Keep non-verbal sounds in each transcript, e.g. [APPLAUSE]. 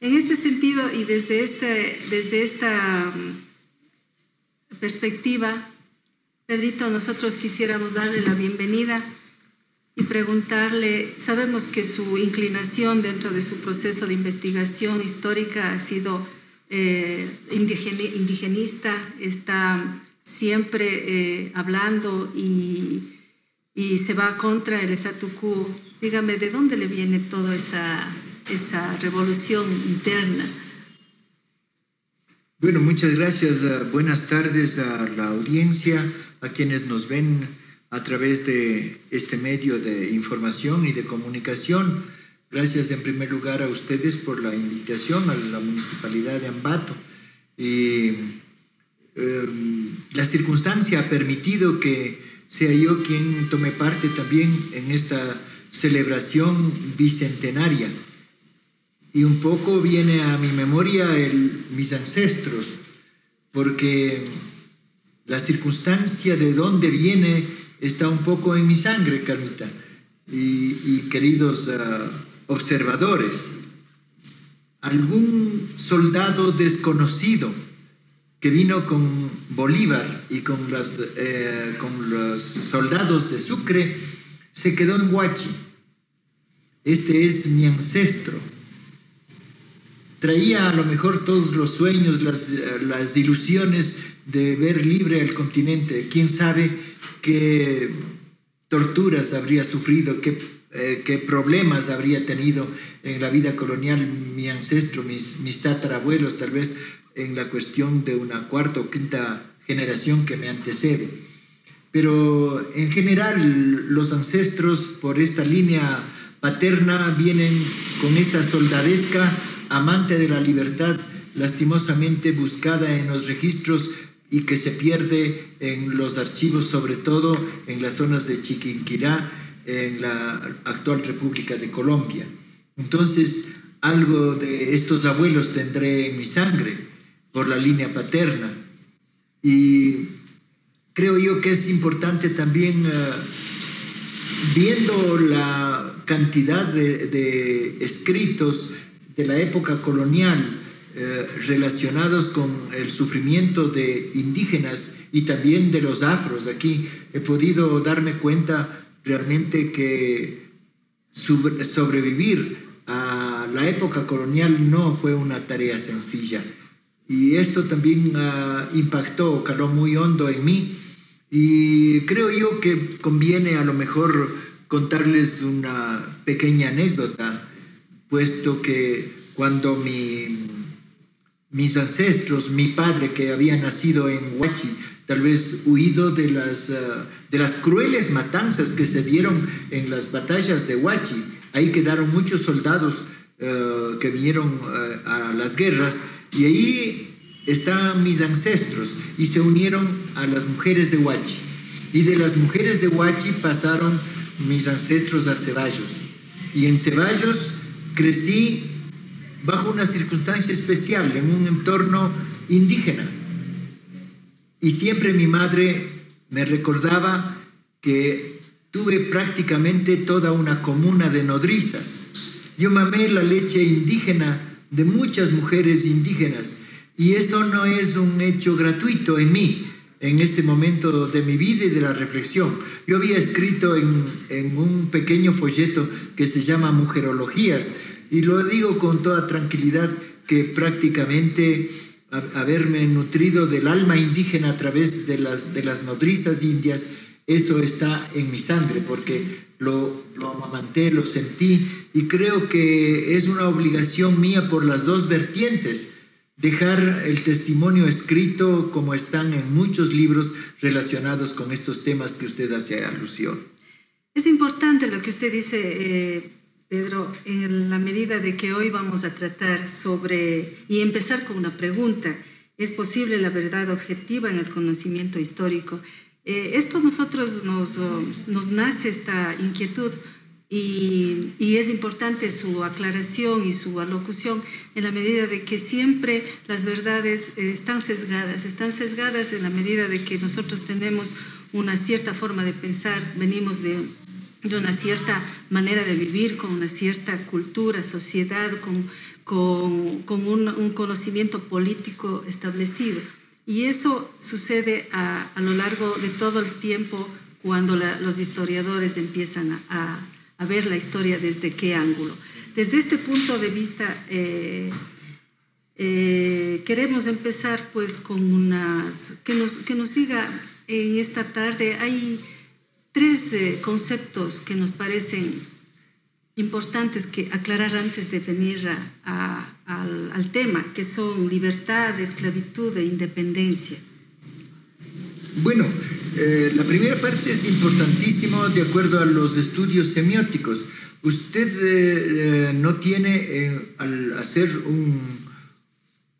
En este sentido y desde, este, desde esta mm, perspectiva, Pedrito, nosotros quisiéramos darle la bienvenida y preguntarle, sabemos que su inclinación dentro de su proceso de investigación histórica ha sido eh, indigenista, está siempre eh, hablando y, y, se va contra el statu quo. Dígame, ¿de dónde le viene toda esa, esa revolución interna? Bueno, muchas gracias. buenas tardes a la audiencia, a quienes nos ven a través de este medio de información y de comunicación. Gracias en primer lugar a ustedes por la invitación a la Municipalidad de Ambato. Y em, la circunstancia ha permitido que sea yo quien tome parte también en esta celebración bicentenaria. Y un poco viene a mi memoria el, mis ancestros, porque la circunstancia de dónde viene está un poco en mi sangre, Carmita, y, queridos ah, observadores. Algún soldado desconocido que vino con Bolívar y con los, eh, con los soldados de Sucre, se quedó en Huachi. Este es mi ancestro. Traía a lo mejor todos los sueños, las, las ilusiones de ver libre el continente. ¿Quién sabe qué torturas habría sufrido, qué, eh, qué, problemas habría tenido en la vida colonial mi ancestro, mis, mis tatarabuelos, tal vez en la cuestión de una cuarta o quinta generación que me antecede. Pero en general los ancestros por esta línea paterna vienen con esta soldadesca amante de la libertad, lastimosamente buscada en los registros y que se pierde en los archivos, sobre todo en las zonas de Chiquinquirá, en la actual República de Colombia. Entonces, algo de estos abuelos tendré en mi sangre por la línea paterna. Y creo yo que es importante también, eh, viendo la cantidad de, de escritos de la época colonial, eh, relacionados con el sufrimiento de indígenas y también de los afros. Aquí he podido darme cuenta realmente que sobrevivir a la época colonial no fue una tarea sencilla. Y esto también uh, impactó, caló muy hondo en mí. Y creo yo que conviene a lo mejor contarles una pequeña anécdota, puesto que cuando mi mis ancestros, mi padre que había nacido en Huachi, tal vez huido de las, eh, de las crueles matanzas que se dieron en las batallas de Huachi. Ahí quedaron muchos soldados eh, que vinieron eh, a las guerras y ahí están mis ancestros y se unieron a las mujeres de Huachi. Y de las mujeres de Huachi pasaron mis ancestros a Ceballos. Y en Ceballos crecí bajo una circunstancia especial, en un entorno indígena. Y siempre mi madre me recordaba que tuve prácticamente toda una comuna de nodrizas. Yo mamé la leche indígena de muchas mujeres indígenas y eso no es un hecho gratuito en mí, en este momento de mi vida y de la reflexión. Yo había escrito en, un pequeño folleto que se llama Mujerologías, y lo digo con toda tranquilidad que prácticamente haberme nutrido del alma indígena a través de las, de nodrizas indias, eso está en mi sangre, porque lo, lo amamanté, lo sentí, y creo que es una obligación mía por las dos vertientes, dejar el testimonio escrito como están en muchos libros relacionados con estos temas que usted hace alusión. Es importante lo que usted dice, eh, Pedro, en la medida de que hoy vamos a tratar sobre, y empezar con una pregunta, ¿es posible la verdad objetiva en el conocimiento histórico? Eh, esto nosotros nos, nos nace esta inquietud y, y, es importante su aclaración y su alocución en la medida de que siempre las verdades eh, están sesgadas, están sesgadas en la medida de que nosotros tenemos una cierta forma de pensar, venimos de de una cierta manera de vivir, con una cierta cultura, sociedad, con, con, con un, un, conocimiento político establecido. Y eso sucede a, a lo largo de todo el tiempo cuando la, los historiadores empiezan a, a, ver la historia desde qué ángulo. Desde este punto de vista, eh, eh, queremos empezar pues con unas, que nos, que nos diga en esta tarde, hay tres eh, conceptos que nos parecen importantes que aclarar antes de venir a, a, al, al, tema, que son libertad, esclavitud e independencia. Bueno, eh, la primera parte es importantísimo de acuerdo a los estudios semióticos. Usted eh, eh, no tiene al hacer un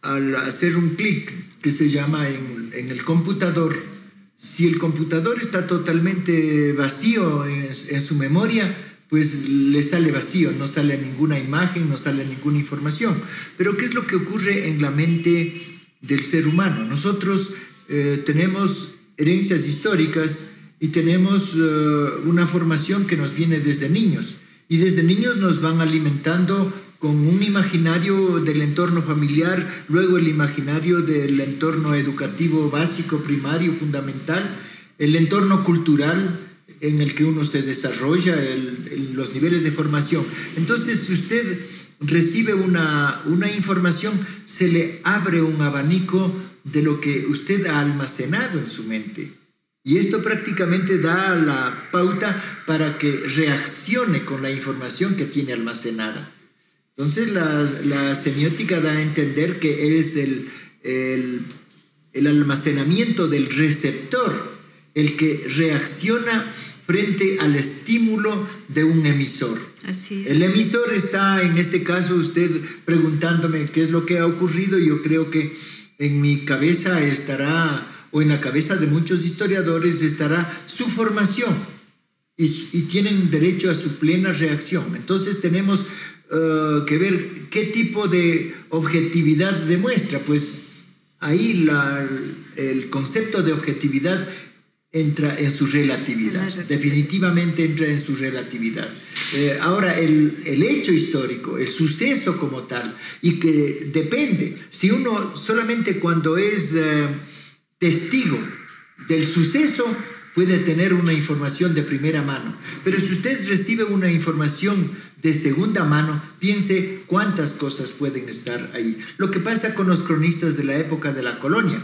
al hacer un clic que se llama en, en, el computador, si el computador está totalmente vacío en, su memoria, pues le sale vacío, no sale ninguna imagen, no sale ninguna información. Pero ¿qué es lo que ocurre en la mente del ser humano? Nosotros tenemos herencias históricas y tenemos uh, una formación que nos viene desde niños. Y desde niños nos van alimentando con un imaginario del entorno familiar, luego el imaginario del entorno educativo básico, primario, fundamental, el entorno cultural en el que uno se desarrolla, los niveles de formación. Entonces, si usted recibe una, una información, se le abre un abanico de lo que usted ha almacenado en su mente. Y esto prácticamente da la pauta para que reaccione con la información que tiene almacenada. Entonces la, la semiótica da a entender que es el, el, el almacenamiento del receptor el que reacciona frente al estímulo de un emisor. Así es. El emisor está, en este caso, usted preguntándome qué es lo que ha ocurrido. Yo creo que en mi cabeza estará, o en la cabeza de muchos historiadores, estará su formación y, tienen derecho a su plena reacción. Entonces tenemos uh, que ver qué tipo de objetividad demuestra. Pues ahí el concepto de objetividad entra en su relatividad, definitivamente entra en su relatividad. Eh, ahora, el, el, hecho histórico, el suceso como tal, y que depende, si uno solamente cuando es eh, testigo del suceso puede tener una información de primera mano, pero si usted recibe una información de segunda mano, piense cuántas cosas pueden estar ahí. Lo que pasa con los cronistas de la época de la colonia,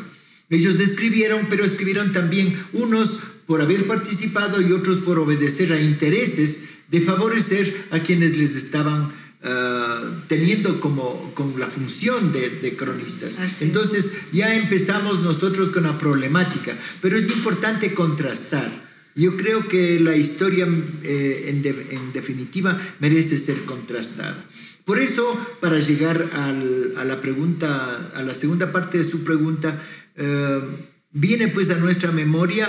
ellos escribieron, pero escribieron también unos por haber participado y otros por obedecer a intereses de favorecer a quienes les estaban uh, teniendo como, como, la función de, de cronistas. Así. Entonces ya empezamos nosotros con la problemática, pero es importante contrastar. Yo creo que la historia eh, en, de, en, definitiva merece ser contrastada. Por eso, para llegar a la pregunta, a la segunda parte de su pregunta, eh, viene pues a nuestra memoria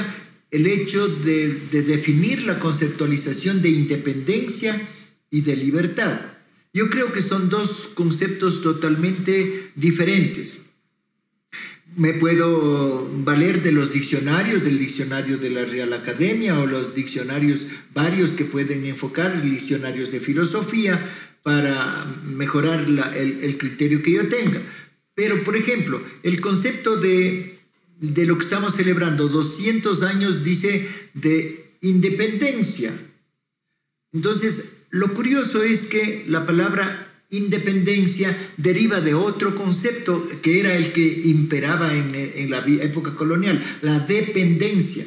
el hecho de, definir la conceptualización de independencia y de libertad. Yo creo que son dos conceptos totalmente diferentes. Me puedo valer de los diccionarios, del diccionario de la Real Academia o los diccionarios varios que pueden enfocar, diccionarios de filosofía, para mejorar el, el criterio que yo tenga. Pero, por ejemplo, el concepto de, de lo que estamos celebrando, 200 años, dice de independencia. Entonces, lo curioso es que la palabra independencia deriva de otro concepto que era el que imperaba en, la época colonial, la dependencia.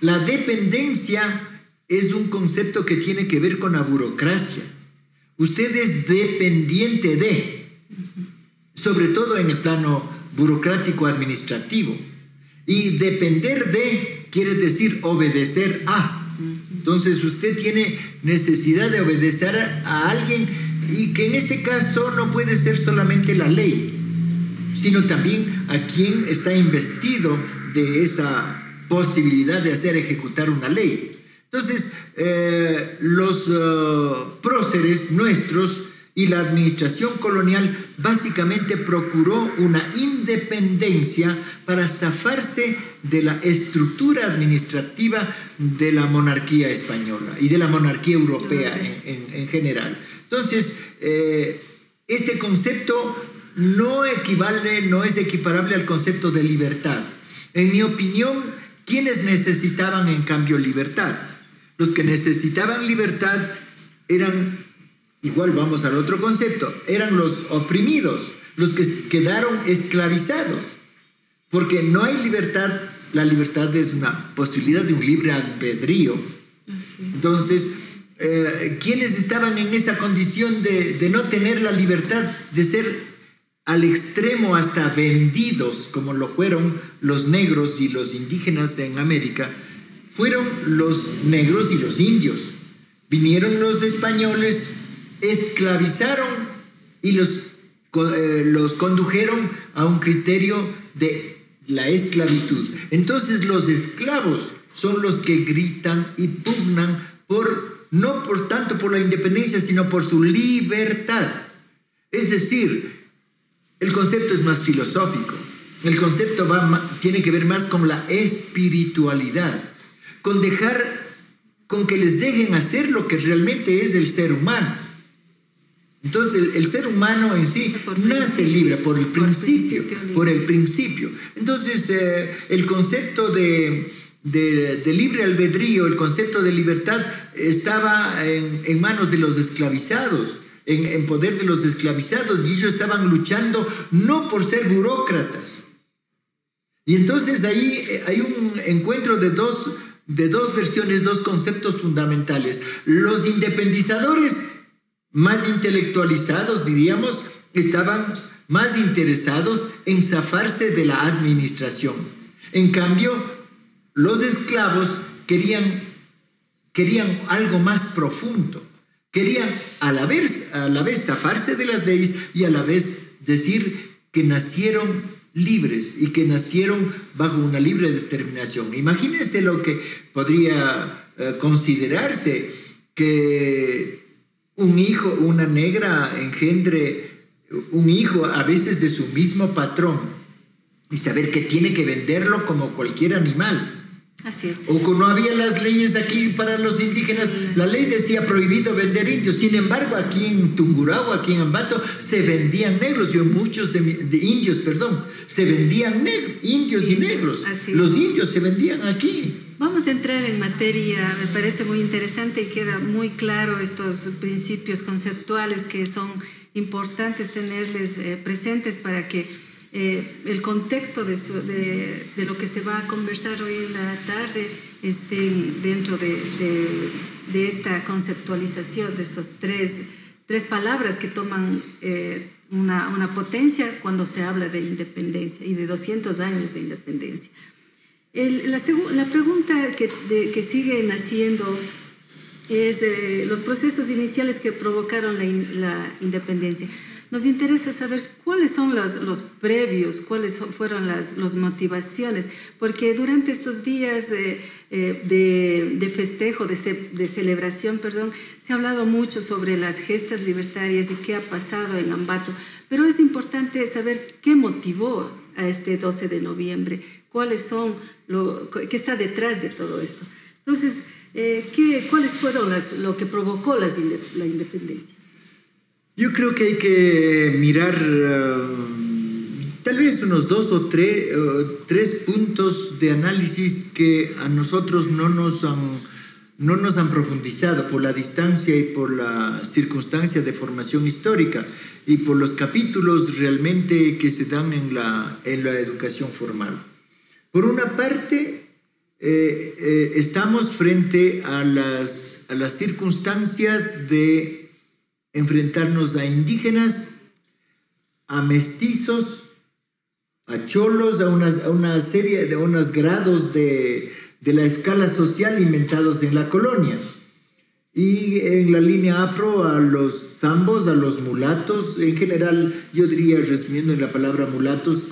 La dependencia es un concepto que tiene que ver con la burocracia. Usted es dependiente de sobre todo en el plano burocrático administrativo. Y depender de quiere decir obedecer a. Entonces usted tiene necesidad de obedecer a, alguien y que en este caso no puede ser solamente la ley, sino también a quien está investido de esa posibilidad de hacer ejecutar una ley. Entonces, eh, los uh, próceres nuestros y la administración colonial básicamente procuró una independencia para zafarse de la estructura administrativa de la monarquía española y de la monarquía europea en, en, en general. Entonces, eh, este concepto no equivale, no es equiparable al concepto de libertad. En mi opinión, ¿quiénes necesitaban en cambio libertad? Los que necesitaban libertad eran, igual vamos al otro concepto, eran los oprimidos, los que quedaron esclavizados. Porque no hay libertad, la libertad es una posibilidad de un libre albedrío. Entonces, eh, quienes estaban en esa condición de, de no tener la libertad de ser al extremo hasta vendidos, como lo fueron los negros y los indígenas en América, fueron los negros y los indios. Vinieron los españoles, esclavizaron y los, eh, los condujeron a un criterio de la esclavitud. Entonces los esclavos son los que gritan y pugnan por, no por tanto por la independencia, sino por su libertad. Es decir, el concepto es más filosófico. El concepto va, tiene que ver más con la espiritualidad, con dejar, con que les dejen hacer lo que realmente es el ser humano. Entonces el, ser humano en sí nace libre por el principio, por, el principio. Entonces eh, el concepto de, libre albedrío, el concepto de libertad estaba en manos de los esclavizados en, poder de los esclavizados y ellos estaban luchando no por ser burócratas. Y entonces ahí eh, hay un encuentro de dos, de dos versiones, dos conceptos fundamentales. Los independizadores más intelectualizados, diríamos, estaban más interesados en zafarse de la administración. En cambio, los esclavos querían, querían algo más profundo. Querían a la, vez, a la vez zafarse de las leyes y a la vez decir que nacieron libres y que nacieron bajo una libre determinación. Imagínense lo que podría eh, considerarse que un hijo, una negra engendre un hijo a veces de su mismo patrón y saber que tiene que venderlo como cualquier animal Así es. O no había las leyes aquí para los indígenas, la ley decía prohibido vender indios. Sin embargo, aquí en Tungurahua, aquí en Ambato, se vendían negros, y muchos de, indios, perdón, se vendían negros, indios y negros. los indios se vendían aquí. Vamos a entrar en materia, me parece muy interesante y queda muy claro estos principios conceptuales que son importantes tenerles eh, presentes para que eh, el contexto de, lo que se va a conversar hoy en la tarde esté dentro de, esta conceptualización de estos tres, tres palabras que toman eh, una, potencia cuando se habla de independencia y de 200 años de independencia. la, la, pregunta que, que, sigue naciendo es eh, los procesos iniciales que provocaron la, la independencia. Nos interesa saber cuáles son los, previos, cuáles fueron las, motivaciones, porque durante estos días eh, de, de, festejo, de, celebración, perdón, se ha hablado mucho sobre las gestas libertarias y qué ha pasado en Ambato, pero es importante saber qué motivó a este 12 de noviembre, cuáles son, qué está detrás de todo esto. Entonces, eh, ¿qué, ¿cuáles fueron lo que provocó la independencia? Yo creo que hay que mirar um, tal vez unos dos o tres, tres puntos de análisis que a nosotros no nos han no nos han profundizado por la distancia y por la circunstancia de formación histórica y por los capítulos realmente que se dan en la, en la educación formal. Por una parte, eh, eh, estamos frente a las, a las circunstancias de enfrentarnos a indígenas, a mestizos, a cholos, a una, serie de unos grados de, de la escala social inventados en la colonia. Y en la línea afro a los zambos, a los mulatos, en general yo diría, resumiendo en la palabra mulatos,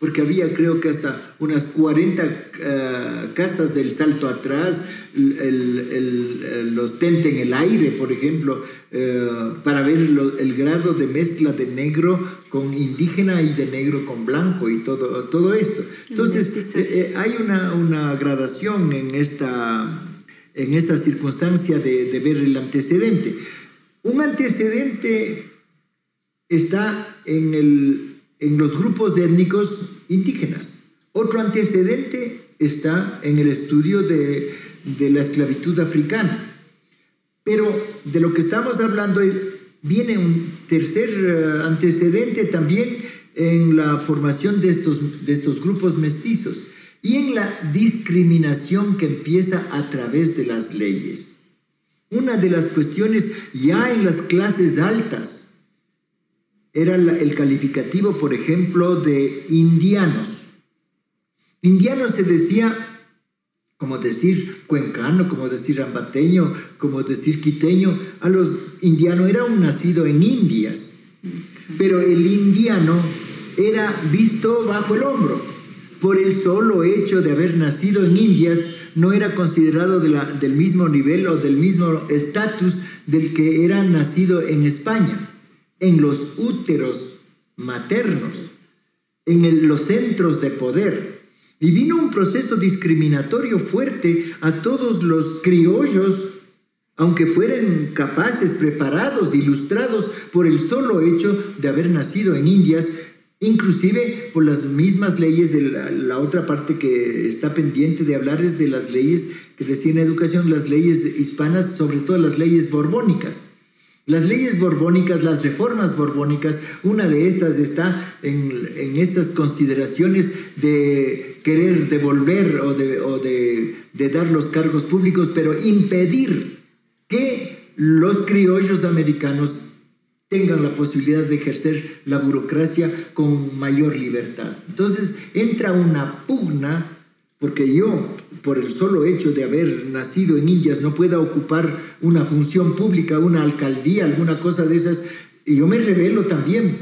porque había creo que hasta unas 40 eh, castas del salto atrás, los tente en el aire, por ejemplo, eh, para ver el grado de mezcla de negro con indígena y de negro con blanco y todo, todo esto. Entonces, eh, hay una, una gradación en esta en esta circunstancia de, ver el antecedente. Un antecedente está en, en los grupos étnicos indígenas. Otro antecedente está en el estudio de, de la esclavitud africana. Pero de lo que estamos hablando viene un tercer eh, antecedente también en la formación de estos, de estos grupos mestizos y en la discriminación que empieza a través de las leyes. Una de las cuestiones ya en las clases altas era el calificativo, por ejemplo, de indianos. Indiano se decía como decir cuencano, como decir ambateño, como decir quiteño. A los indianos era un nacido en Indias, pero el indiano era visto bajo el hombro. Por el solo hecho de haber nacido en Indias, no era considerado del mismo nivel o del mismo estatus del que era nacido en España, en los úteros maternos, en los centros de poder. Y vino un proceso discriminatorio fuerte a todos los criollos, aunque fueran capaces, preparados, ilustrados por el solo hecho de haber nacido en Indias, inclusive por las mismas leyes, de la, otra parte que está pendiente de hablar es de las leyes que decían educación, las leyes hispanas, sobre todo las leyes borbónicas. Las leyes borbónicas, las reformas borbónicas, una de estas está en, estas consideraciones de querer devolver o, de dar los cargos públicos, pero impedir que los criollos americanos tengan la posibilidad de ejercer la burocracia con mayor libertad. Entonces entra una pugna porque yo, por el solo hecho de haber nacido en Indias, no pueda ocupar una función pública, una alcaldía, alguna cosa de esas, y yo me revelo también.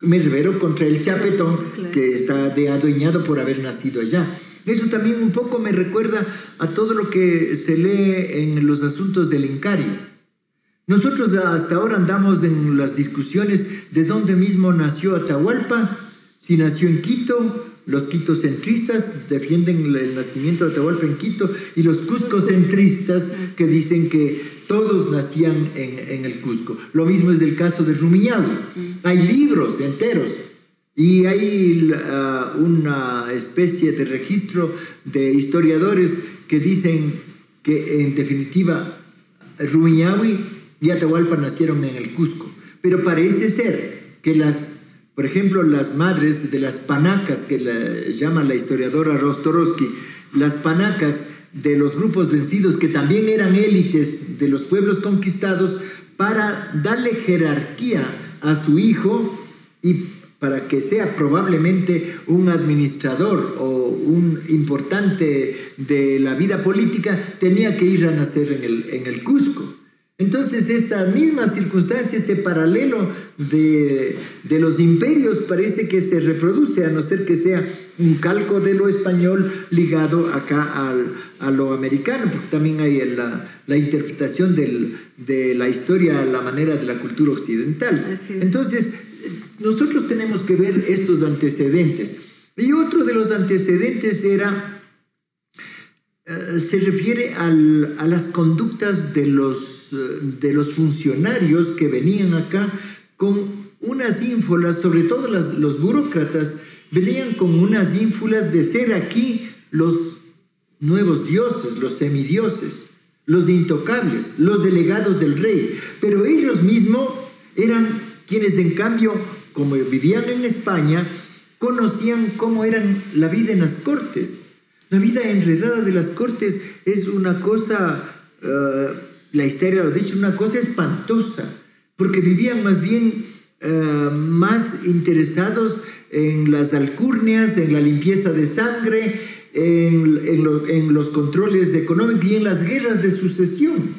Me revelo contra el chapetón que está de adueñado por haber nacido allá. Eso también un poco me recuerda a todo lo que se lee en los asuntos del Incario. Nosotros hasta ahora andamos en las discusiones de dónde mismo nació Atahualpa, si nació en Quito, los quitocentristas defienden el nacimiento de Atahualpa en Quito y los cuscocentristas que dicen que todos nacían en, el Cusco. Lo mismo es del caso de Rumiñahui. Hay libros enteros y hay uh, una especie de registro de historiadores que dicen que en definitiva Rumiñahui y Atahualpa nacieron en el Cusco. Pero parece ser que las por ejemplo, las madres de las panacas, que la, llama la historiadora Rostorowski, las panacas de los grupos vencidos, que también eran élites de los pueblos conquistados, para darle jerarquía a su hijo y para que sea probablemente un administrador o un importante de la vida política, tenía que ir a nacer en el, en el Cusco. Entonces, esta misma circunstancia, este paralelo de, los imperios parece que se reproduce, a no ser que sea un calco de lo español ligado acá a lo americano, porque también hay la, interpretación de la historia a la manera de la cultura occidental. Entonces, nosotros tenemos que ver estos antecedentes. Y otro de los antecedentes era, eh, se refiere a las conductas de los de los funcionarios que venían acá con unas ínfulas, sobre todo los burócratas, venían con unas ínfulas de ser aquí los nuevos dioses, los semidioses, los intocables, los delegados del rey. Pero ellos mismos eran quienes en cambio, como vivían en España, conocían cómo eran la vida en las cortes. La vida enredada de las cortes es una cosa... Eh, la historia lo ha dicho, una cosa espantosa, porque vivían más bien eh, más interesados en las alcurnias, en la limpieza de sangre, en, los controles económicos y en las guerras de sucesión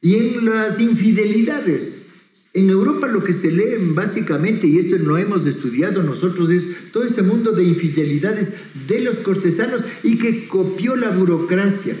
y en las infidelidades. En Europa lo que se lee básicamente, y esto no hemos estudiado nosotros, es todo ese mundo de infidelidades de los cortesanos y que copió la burocracia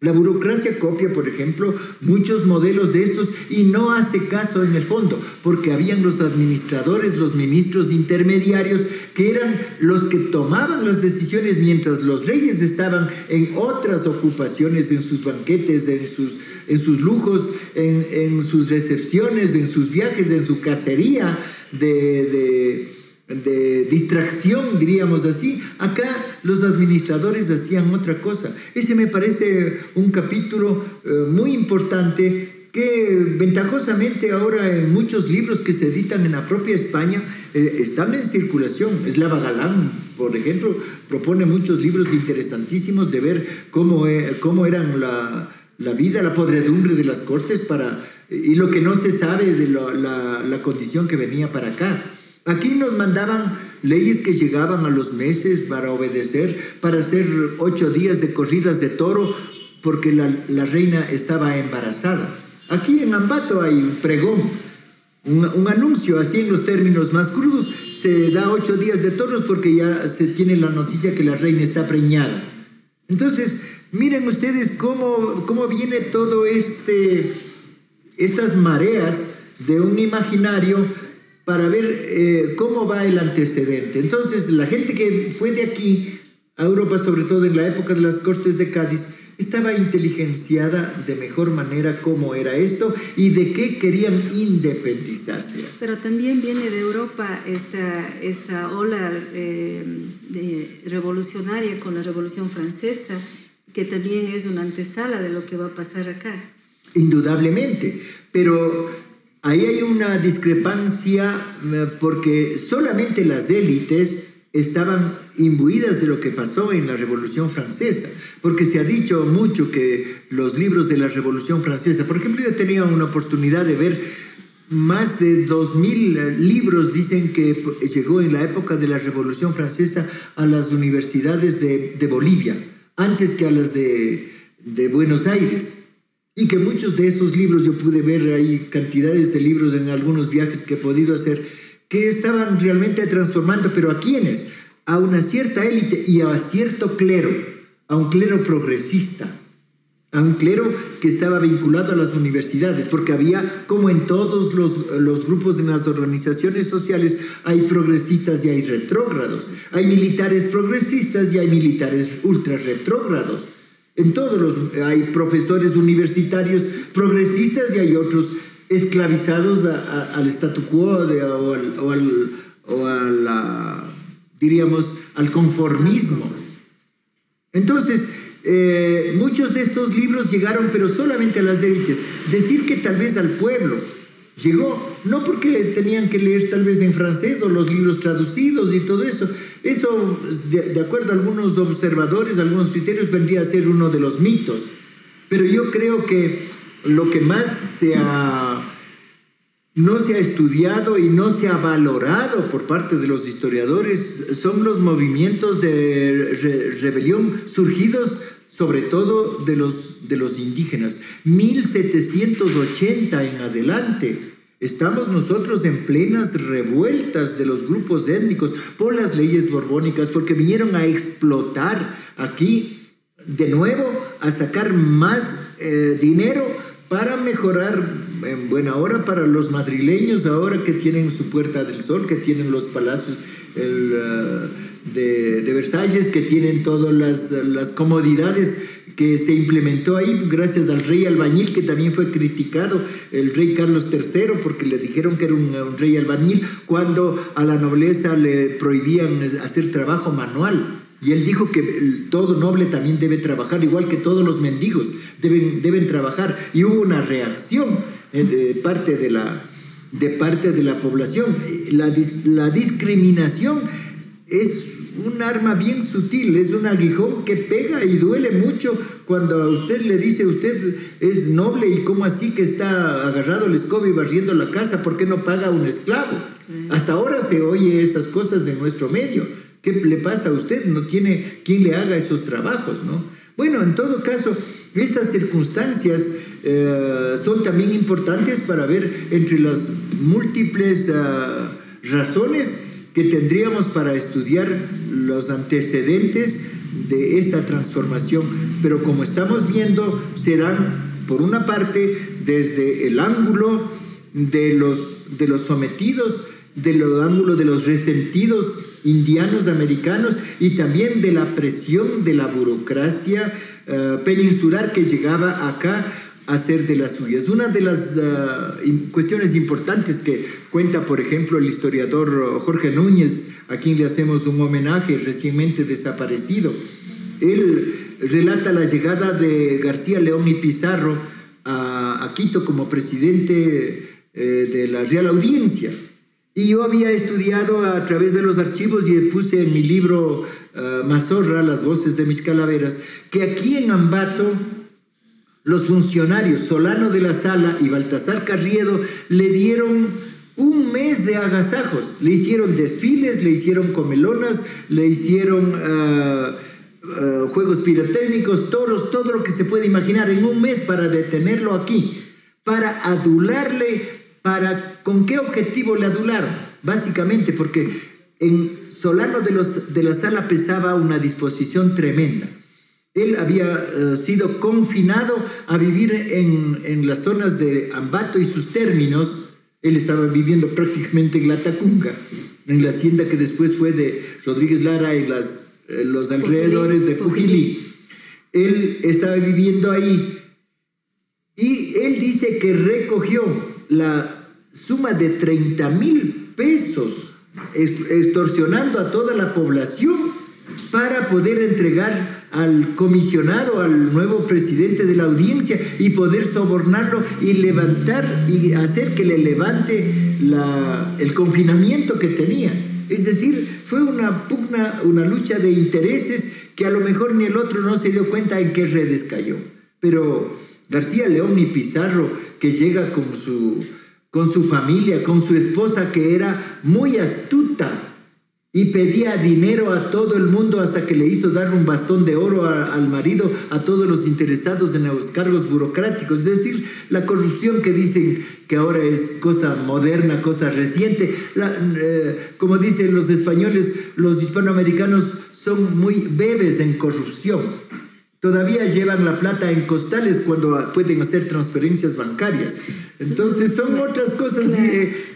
La burocracia copia, por ejemplo, muchos modelos de estos y no hace caso en el fondo, porque habían los administradores, los ministros intermediarios, que eran los que tomaban las decisiones mientras los reyes estaban en otras ocupaciones, en sus banquetes, en sus, en sus lujos, en, sus recepciones, en sus viajes, en su cacería de de distracción, diríamos así. Acá los administradores hacían otra cosa. Ese me parece un capítulo eh, muy importante que ventajosamente ahora en muchos libros que se editan en la propia España eh, están en circulación. Eslava Galán, por ejemplo, propone muchos libros interesantísimos de ver cómo, eh, cómo eran la, la, vida, la podredumbre de las cortes para, y lo que no se sabe de la, la condición que venía para acá. Aquí nos mandaban leyes que llegaban a los meses para obedecer, para hacer ocho días de corridas de toro, porque la, reina estaba embarazada. Aquí en Ambato hay un pregón, un, anuncio, así en los términos más crudos, se da ocho días de toros porque ya se tiene la noticia que la reina está preñada. Entonces, miren ustedes cómo, cómo viene todo este, estas mareas de un imaginario para ver eh, cómo va el antecedente. Entonces, la gente que fue de aquí a Europa, sobre todo en la época de las Cortes de Cádiz, estaba inteligenciada de mejor manera cómo era esto y de qué querían independizarse. Pero también viene de Europa esta, esta ola eh, revolucionaria con la Revolución Francesa, que también es una antesala de lo que va a pasar acá. Indudablemente, pero ahí hay una discrepancia eh, porque solamente las élites estaban imbuidas de lo que pasó en la Revolución Francesa, porque se ha dicho mucho que los libros de la Revolución Francesa, por ejemplo, yo tenía una oportunidad de ver más de 2.000 libros, dicen que llegó en la época de la Revolución Francesa a las universidades de, Bolivia, antes que a las de Buenos Aires. Y que muchos de esos libros, yo pude ver ahí cantidades de libros en algunos viajes que he podido hacer, que estaban realmente transformando, pero ¿a quiénes? A una cierta élite y a cierto clero, a un clero progresista, a un clero que estaba vinculado a las universidades, porque había, como en todos los, los, grupos de las organizaciones sociales, hay progresistas y hay retrógrados, hay militares progresistas y hay militares ultra retrógrados. En todos los, hay profesores universitarios progresistas y hay otros esclavizados al statu quo o, al, o, al, diríamos, al conformismo. Entonces, eh, muchos de estos libros llegaron, pero solamente a las élites. Decir que tal vez al pueblo, Llegó, no porque tenían que leer tal vez en francés o los libros traducidos y todo eso. Eso, de, acuerdo a algunos observadores, algunos criterios, vendría a ser uno de los mitos. Pero yo creo que lo que más se no se ha estudiado y no se ha valorado por parte de los historiadores son los movimientos de rebelión surgidos sobre todo de los, de los indígenas. 1780 en adelante. Estamos nosotros en plenas revueltas de los grupos étnicos por las leyes borbónicas, porque vinieron a explotar aquí, de nuevo, a sacar más eh, dinero para mejorar en buena hora para los madrileños ahora que tienen su Puerta del Sol, que tienen los palacios. El, de, Versalles, que tienen todas las, comodidades que se implementó ahí gracias al rey albañil, que también fue criticado, el rey Carlos III, porque le dijeron que era un, rey albañil, cuando a la nobleza le prohibían hacer trabajo manual. Y él dijo que todo noble también debe trabajar, igual que todos los mendigos deben, deben trabajar. Y hubo una reacción eh, de parte de la, de parte de la población. La, la discriminación es un arma bien sutil, es un aguijón que pega y duele mucho cuando a usted le dice, usted es noble y cómo así que está agarrado el escoba y barriendo la casa, ¿por qué no paga un esclavo? Hasta ahora se oye esas cosas en nuestro medio. ¿Qué le pasa a usted? No tiene quien le haga esos trabajos, ¿no? Bueno, en todo caso, esas circunstancias eh, son también importantes para ver entre las múltiples ah, razones que tendríamos para estudiar los antecedentes de esta transformación, pero como estamos viendo, se dan, por una parte, desde el ángulo de los, de los sometidos, del ángulo de los resentidos indianos americanos y también de la presión de la burocracia eh, peninsular que llegaba acá a ser de las suyas. Una de las eh, cuestiones importantes que cuenta, por ejemplo, el historiador Jorge Núñez, a quien le hacemos un homenaje recientemente desaparecido, él relata la llegada de García León y Pizarro a, a Quito como presidente eh, de la Real Audiencia. Y yo había estudiado a través de los archivos y puse en mi libro uh, Mazorra, Las voces de mis calaveras, que aquí en Ambato los funcionarios Solano de la Sala y Baltasar Carriedo le dieron un mes de agasajos. Le hicieron desfiles, le hicieron comelonas, le hicieron uh, uh, juegos pirotécnicos, toros, todo lo que se puede imaginar en un mes para detenerlo aquí, para adularle para, ¿Con qué objetivo le adularon? Básicamente porque en Solano de, los, de la Sala pesaba una disposición tremenda. Él había eh, sido confinado a vivir en, en, las zonas de Ambato y sus términos. Él estaba viviendo prácticamente en La Tacunga, en la hacienda que después fue de Rodríguez Lara en las, eh, los alrededores de Pujilí. Él estaba viviendo ahí y él dice que recogió la suma de 30 mil pesos extorsionando a toda la población para poder entregar al comisionado, al nuevo presidente de la audiencia y poder sobornarlo y levantar y hacer que le levante el confinamiento que tenía. Es decir, fue una pugna, una lucha de intereses que a lo mejor ni el otro no se dio cuenta en qué redes cayó. Pero García León y Pizarro, que llega con su con su familia, con su esposa que era muy astuta y pedía dinero a todo el mundo hasta que le hizo dar un bastón de oro al marido, a todos los interesados en los cargos burocráticos. Es decir, la corrupción que dicen que ahora es cosa moderna, cosa reciente. Eh, como dicen los españoles, los hispanoamericanos son muy bebes en corrupción. Todavía llevan la plata en costales cuando pueden hacer transferencias bancarias. Entonces son otras cosas.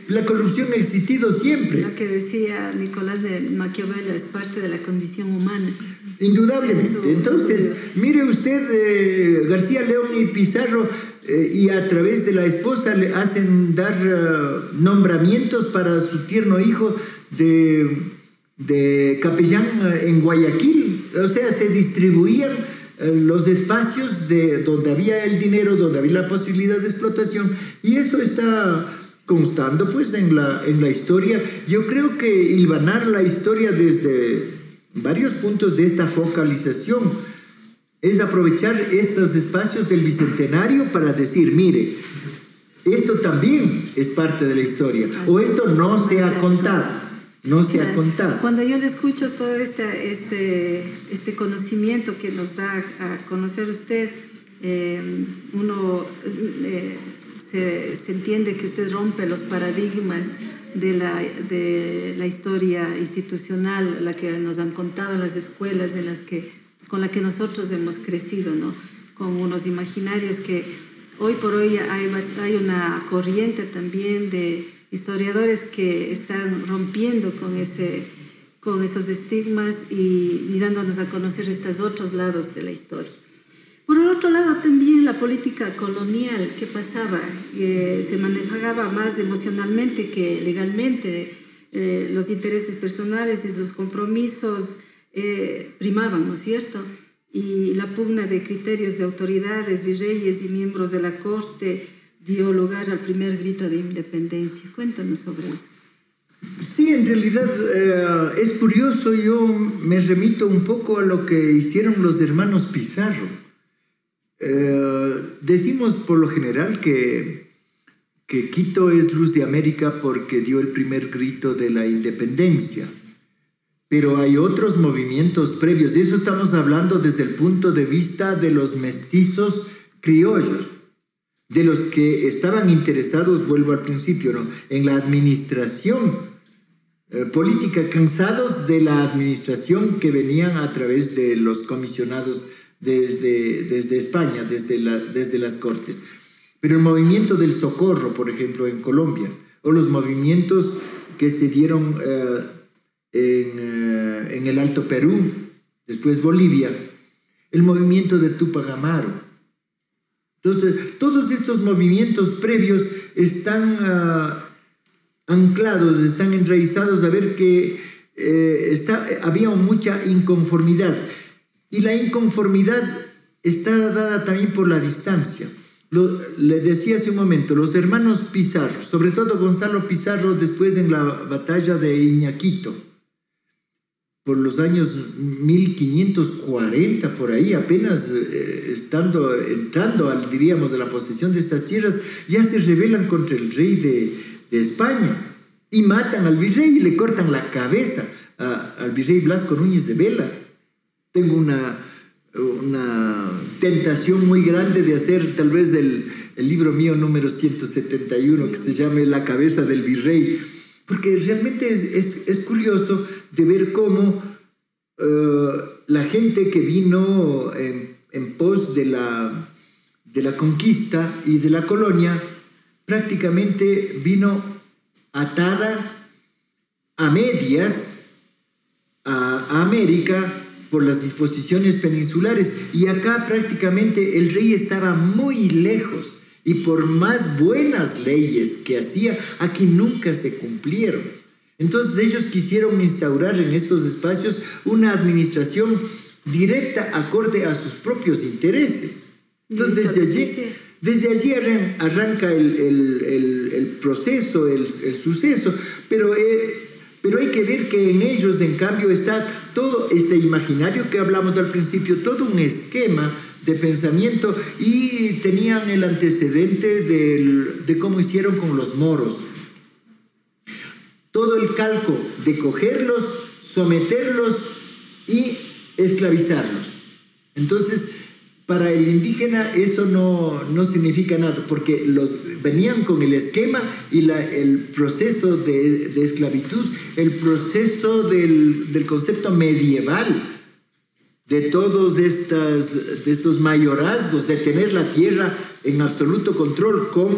la corrupción ha existido siempre. Lo que decía Nicolás de Maquiavelo es parte de la condición humana. Indudablemente. Entonces, mire usted, eh, García León y Pizarro, eh, y a través de la esposa le hacen dar eh, nombramientos para su tierno hijo de, de capellán en Guayaquil. O sea, se distribuían los espacios de donde había el dinero, donde había la posibilidad de explotación, y eso está constando pues en la, en la historia. Yo creo que hilvanar la historia desde varios puntos de esta focalización es aprovechar estos espacios del Bicentenario para decir, mire, esto también es parte de la historia, o esto no se ha contado no se ha contado. Cuando yo le escucho todo este, este, este conocimiento que nos da a conocer usted, eh, uno eh, se, se, entiende que usted rompe los paradigmas de la, de la historia institucional, la que nos han contado las escuelas en las que, con la que nosotros hemos crecido, ¿no? con unos imaginarios que hoy por hoy hay, hay una corriente también de historiadores que están rompiendo con, ese, con esos estigmas y, dándonos a conocer estos otros lados de la historia. Por el otro lado, también la política colonial que pasaba, que se manejaba más emocionalmente que legalmente, eh, los intereses personales y sus compromisos eh, primaban, ¿no es cierto? Y la pugna de criterios de autoridades, virreyes y miembros de la corte dio lugar al primer grito de independencia. Cuéntanos sobre eso. Sí, en realidad eh, es curioso, yo me remito un poco a lo que hicieron los hermanos Pizarro. Eh, decimos por lo general que, que Quito es luz de América porque dio el primer grito de la independencia, pero hay otros movimientos previos, y eso estamos hablando desde el punto de vista de los mestizos criollos de los que estaban interesados, vuelvo al principio, en la administración eh, política, cansados de la administración que venían a través de los comisionados desde, desde España, desde, desde las Cortes. Pero el movimiento del socorro, por ejemplo, en Colombia, o los movimientos que se dieron eh, en, en, el Alto Perú, después Bolivia, el movimiento de Tupac Amaro. Entonces, todos estos movimientos previos están uh, anclados, están enraizados a ver que eh, había mucha inconformidad. Y la inconformidad está dada también por la distancia. Lo, le decía hace un momento, los hermanos Pizarro, sobre todo Gonzalo Pizarro después en la batalla de Iñaquito, por los años 1540, por ahí, apenas eh, estando, entrando, al, diríamos, a la posesión de estas tierras, ya se rebelan contra el rey de, de España y matan al virrey y le cortan la cabeza a, al virrey Blasco Núñez de Vela. Tengo una, una tentación muy grande de hacer tal vez el, el libro mío número 171 que se llame La cabeza del virrey, porque realmente es, es, curioso de ver cómo uh, la gente que vino en, en pos de la, de la conquista y de la colonia prácticamente vino atada a medias a América por las disposiciones peninsulares. Y acá prácticamente el rey estaba muy lejos y por más buenas leyes que hacía, aquí nunca se cumplieron. Entonces ellos quisieron instaurar en estos espacios una administración directa acorde a sus propios intereses. Entonces desde allí, desde allí arranca el, el, el, el proceso, el, suceso, pero, eh, pero hay que ver que en ellos en cambio está todo este imaginario que hablamos al principio, todo un esquema de pensamiento y tenían el antecedente del, de cómo hicieron con los moros. Todo el calco de cogerlos, someterlos y esclavizarlos. Entonces, para el indígena eso no, no significa nada, porque los, venían con el esquema y la, el proceso de, de, esclavitud, el proceso del, del concepto medieval de todos estos mayorazgos, de tener la tierra en absoluto control con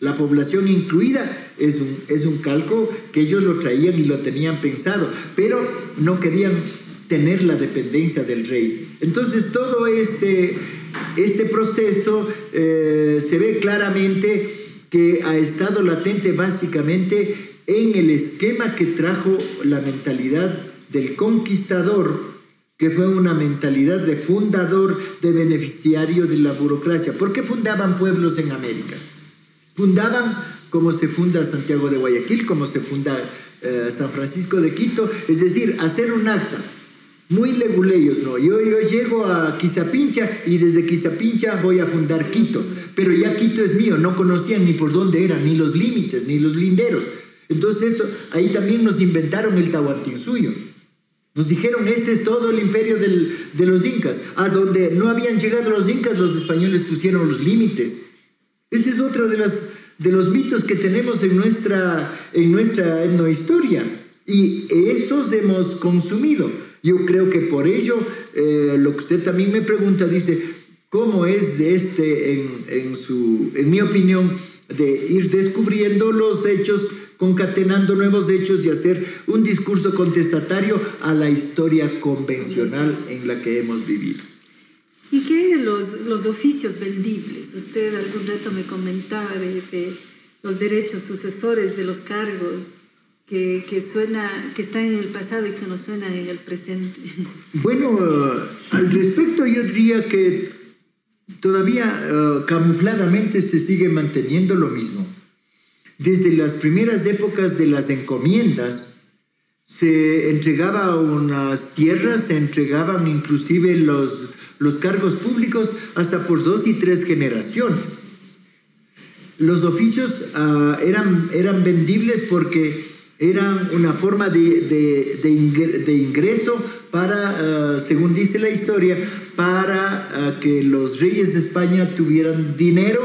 la población incluida, es un, es un calco que ellos lo traían y lo tenían pensado, pero no querían tener la dependencia del rey. Entonces todo este, este proceso eh, se ve claramente que ha estado latente básicamente en el esquema que trajo la mentalidad del conquistador que fue una mentalidad de fundador, de beneficiario de la burocracia. ¿Por qué fundaban pueblos en América? Fundaban como se funda Santiago de Guayaquil, como se funda eh, San Francisco de Quito, es decir, hacer un acta. Muy leguleyos, ¿no? Yo, yo llego a Quizapincha y desde Quizapincha voy a fundar Quito, pero ya Quito es mío, no conocían ni por dónde eran, ni los límites, ni los linderos. Entonces ahí también nos inventaron el Tahuantinsuyo. Nos dijeron, este es todo el imperio del, de los incas. A donde no habían llegado los incas, los españoles pusieron los límites. Ese es otro de, las, de los mitos que tenemos en nuestra, en nuestra etnohistoria. Y esos hemos consumido. Yo creo que por ello, eh, lo que usted también me pregunta, dice, ¿cómo es de este, en, en, su, en mi opinión, de ir descubriendo los hechos concatenando nuevos hechos y hacer un discurso contestatario a la historia convencional en la que hemos vivido. ¿Y qué los, los oficios vendibles? Usted algún rato me comentaba de, de los derechos sucesores de los cargos que, que, suena, que están en el pasado y que nos suenan en el presente. Bueno, uh, al respecto yo diría que todavía uh, camufladamente se sigue manteniendo lo mismo. Desde las primeras épocas de las encomiendas, se entregaba unas tierras, se entregaban inclusive los, los cargos públicos hasta por dos y tres generaciones. Los oficios uh, eran, eran vendibles porque eran una forma de, de, ingreso para, uh, según dice la historia, para uh, que los reyes de España tuvieran dinero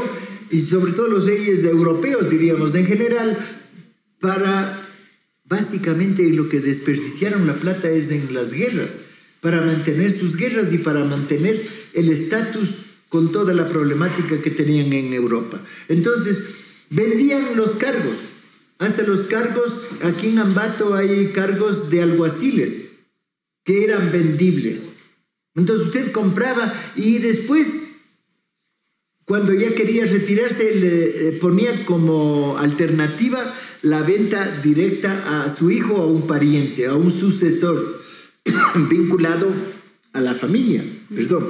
y sobre todo los reyes europeos, diríamos, en general, para básicamente lo que desperdiciaron la plata es en las guerras, para mantener sus guerras y para mantener el estatus con toda la problemática que tenían en Europa. Entonces, vendían los cargos. Hasta los cargos, aquí en Ambato hay cargos de alguaciles que eran vendibles. Entonces usted compraba y después, cuando ya quería retirarse, le eh, ponía como alternativa la venta directa a su hijo o a un pariente, a un sucesor [COUGHS] vinculado a la familia. Perdón.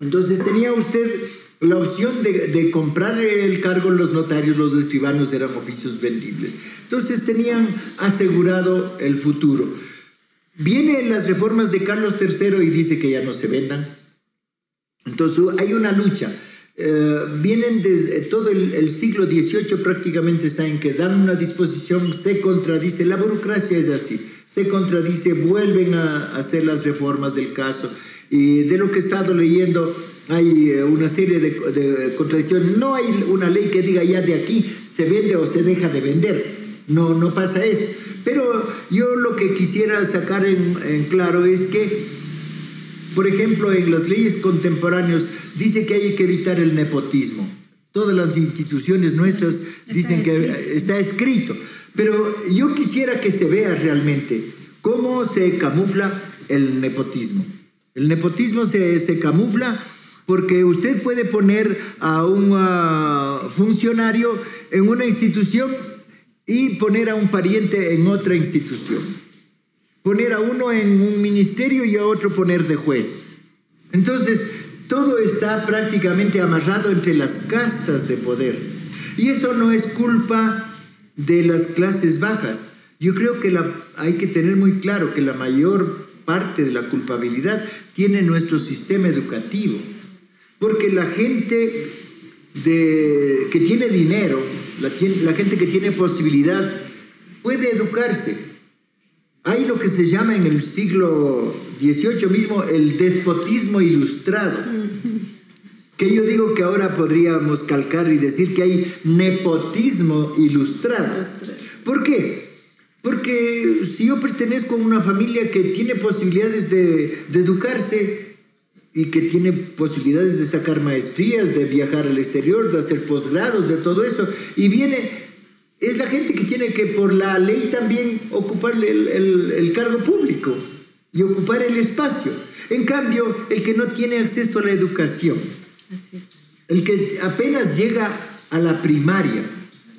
Entonces tenía usted la opción de, comprar el cargo los notarios, los escribanos eran oficios vendibles. Entonces tenían asegurado el futuro. Vienen las reformas de Carlos III y dice que ya no se vendan. Entonces hay una lucha. Eh, vienen desde todo el, siglo XVIII prácticamente está en que dan una disposición, se contradice, la burocracia es así, se contradice, vuelven a hacer las reformas del caso. Y de lo que he estado leyendo, hay eh, una serie de, contradicciones. No hay una ley que diga ya de aquí se vende o se deja de vender. No, no pasa eso. Pero yo lo que quisiera sacar en, en claro es que, por ejemplo, en las leyes contemporáneas dice que hay que evitar el nepotismo. Todas las instituciones nuestras dicen que está escrito. Pero yo quisiera que se vea realmente cómo se camufla el nepotismo. El nepotismo se, se camufla porque usted puede poner a un ah, funcionario en una institución y poner a un pariente en otra institución. Poner a uno en un ministerio y a otro poner de juez. Entonces, todo está prácticamente amarrado entre las castas de poder. Y eso no es culpa de las clases bajas. Yo creo que hay que tener muy claro que la mayor parte de la culpabilidad tiene nuestro sistema educativo. Porque la gente de, que tiene dinero, la, la gente que tiene posibilidad, puede educarse. Hay lo que se llama en el siglo XVIII mismo el despotismo ilustrado. Que yo digo que ahora podríamos calcar y decir que hay nepotismo ilustrado. ¿Por qué? Porque si yo pertenezco a una familia que tiene posibilidades de, educarse y que tiene posibilidades de sacar maestrías, de viajar al exterior, de hacer posgrados, de todo eso, y viene, es la gente que tiene que por la ley también ocupar el, el cargo público y ocupar el espacio. En cambio, el que no tiene acceso a la educación, el que apenas llega a la primaria,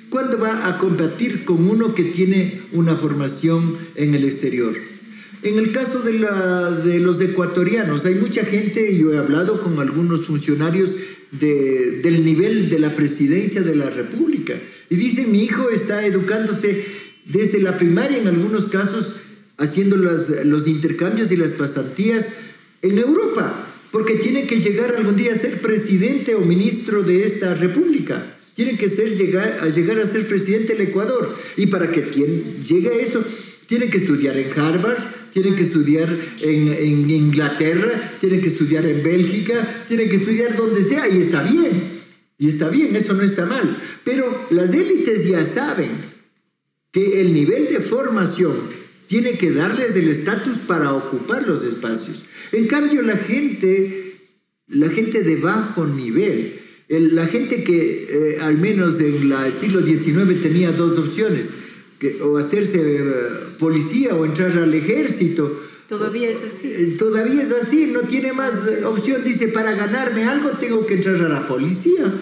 ¿Cuándo va a combatir con uno que tiene una formación en el exterior? En el caso de, la, de los ecuatorianos, hay mucha gente, yo he hablado con algunos funcionarios de, del nivel de la presidencia de la República, y dicen, mi hijo está educándose desde la primaria, en algunos casos, haciendo los intercambios y las pasantías en Europa, porque tiene que llegar algún día a ser presidente o ministro de esta república. Tiene que ser llegar, a llegar a ser presidente del Ecuador. Y para que llegue a eso, tiene que estudiar en Harvard, tiene que estudiar en, Inglaterra, tiene que estudiar en Bélgica, tiene que estudiar donde sea, y está bien, y está bien, eso no está mal. Pero las élites ya saben que el nivel de formación tiene que darles el estatus para ocupar los espacios. En cambio, la gente, la gente de bajo nivel, la gente que eh, al menos en el siglo XIX tenía dos opciones, o hacerse eh, policía o entrar al ejército. Todavía es así. Eh, todavía es así, no tiene más opción. Dice, para ganarme algo tengo que entrar a la policía.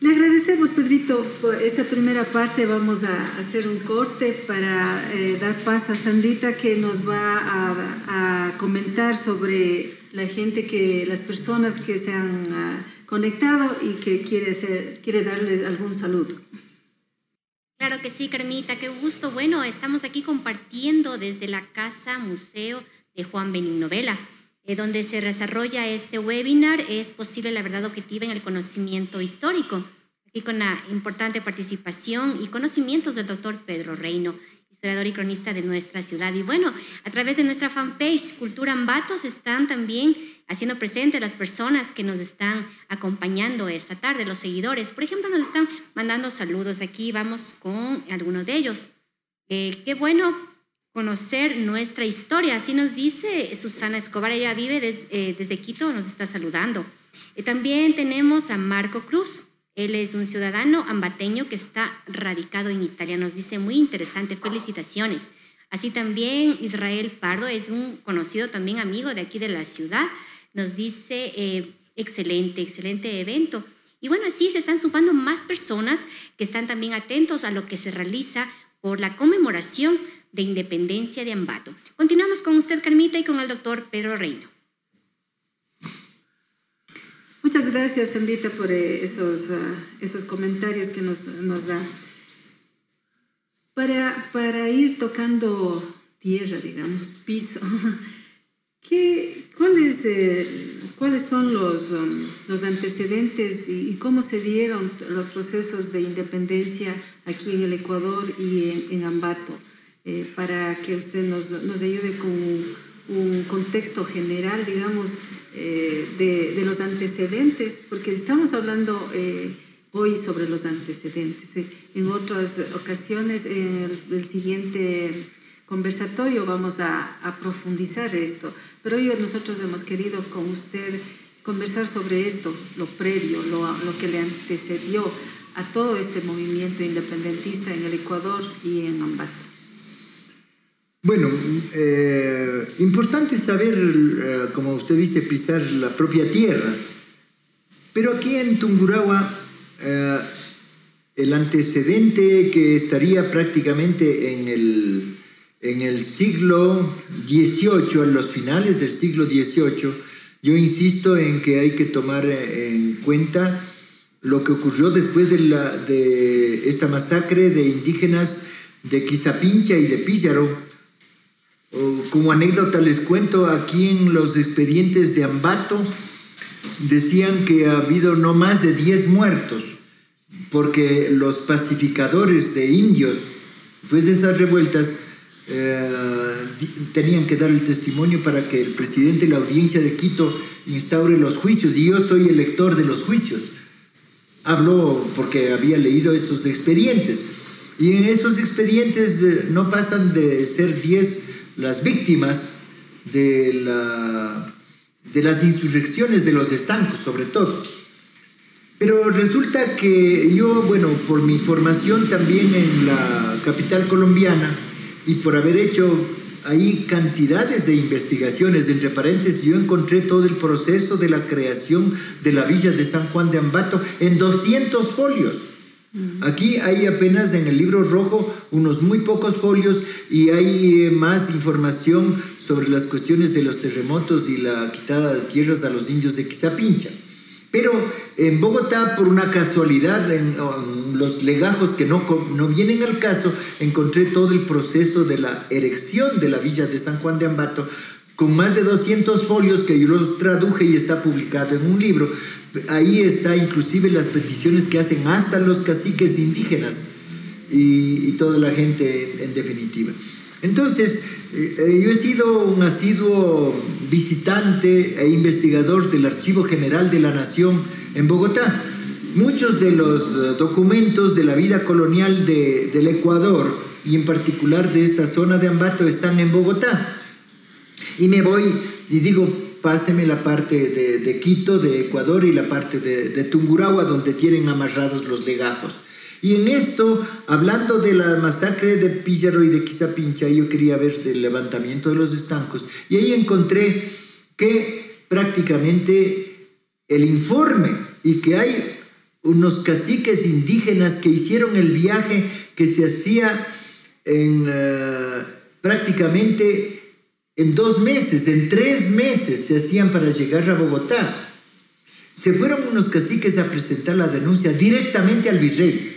Le agradecemos, Pedrito, por esta primera parte. Vamos a hacer un corte para dar paso a Sandrita que nos va a, a, comentar sobre la gente que, las personas que se han... Ah, conectado y que quiere, ser, quiere darles algún saludo. Claro que sí, Carmita, qué gusto. Bueno, estamos aquí compartiendo desde la Casa Museo de Juan Benigno Vela, eh, donde se desarrolla este webinar. Es posible la verdad objetiva en el conocimiento histórico, aquí con la importante participación y conocimientos del doctor Pedro Reino historiador y cronista de nuestra ciudad. Y bueno, a través de nuestra fanpage Cultura Ambato se están también haciendo presente las personas que nos están acompañando esta tarde, los seguidores. Por ejemplo, nos están mandando saludos aquí, vamos con algunos de ellos. Eh, qué bueno conocer nuestra historia, así nos dice Susana Escobar, ella vive eh, desde Quito, nos está saludando. Y también tenemos a Marco Cruz, él es un ciudadano ambateño que está radicado en Italia, nos dice muy interesante, felicitaciones. Así también Israel Pardo es un conocido también amigo de aquí de la ciudad, nos dice eh, excelente, excelente evento. Y bueno, así se están sumando más personas que están también atentos a lo que se realiza por la conmemoración de independencia de Ambato. Continuamos con usted, Carmita, y con el doctor Pedro Reino. Muchas gracias, Sandita, por eh, esos, ah, esos comentarios que nos, nos da. Para, para ir tocando tierra, digamos, piso, [LAUGHS] ¿qué, cuáles, eh, ¿cuáles son los, um, los antecedentes y, cómo se dieron los procesos de independencia aquí en el Ecuador y en, Ambato? Eh, para que usted nos, nos ayude con un contexto general, digamos, eh, de, los antecedentes, porque estamos hablando eh, hoy sobre los antecedentes. Eh, en otras ocasiones, en el, siguiente conversatorio vamos a, profundizar esto, pero hoy nosotros hemos querido con usted conversar sobre esto, lo previo, lo, lo que le antecedió a todo este movimiento independentista en el Ecuador y en Ambato. Bueno, eh, importante saber, eh, como usted dice, pisar la propia tierra. Pero aquí en Tungurahua, eh, el antecedente que estaría prácticamente en el, en el siglo XVIII, en los finales del siglo XVIII, yo insisto en que hay que tomar en cuenta lo que ocurrió después de, la, de esta masacre de indígenas de Quizapincha y de Píllaro, como anécdota les cuento, aquí en los expedientes de Ambato decían que ha habido no más de 10 muertos, porque los pacificadores de indios, después de esas revueltas, eh, tenían que dar el testimonio para que el presidente de la audiencia de Quito instaure los juicios, y yo soy el lector de los juicios. Habló porque había leído esos expedientes, y en esos expedientes eh, no pasan de ser 10 las víctimas de, la, de las insurrecciones de los estancos, sobre todo. Pero resulta que yo, bueno, por mi formación también en la capital colombiana y por haber hecho ahí cantidades de investigaciones, entre paréntesis, yo encontré todo el proceso de la creación de la villa de San Juan de Ambato en 200 folios. Aquí hay apenas en el libro rojo unos muy pocos folios y hay eh, más información sobre las cuestiones de los terremotos y la quitada de tierras a los indios de Quizapincha. Pero en Bogotá, por una casualidad, en, los legajos que no, no vienen al caso, encontré todo el proceso de la erección de la villa de San Juan de Ambato, con más de 200 folios que yo los traduje y está publicado en un libro. Ahí está inclusive las peticiones que hacen hasta los caciques indígenas y, toda la gente en, definitiva. Entonces, eh, yo he sido un asiduo visitante e investigador del Archivo General de la Nación en Bogotá. Muchos de los eh, documentos de la vida colonial del Ecuador y en particular de esta zona de Ambato están en Bogotá. Y me voy y digo, páseme la parte de, Quito, de Ecuador y la parte de, de, Tungurahua donde tienen amarrados los legajos. Y en esto, hablando de la masacre de Píllaro y de Quizapincha, yo quería ver del levantamiento de los estancos. Y ahí encontré que prácticamente el informe y que hay unos caciques indígenas que hicieron el viaje que se hacía en eh, prácticamente en dos meses, en tres meses se hacían para llegar a Bogotá. Se fueron unos caciques a presentar la denuncia directamente al virrey.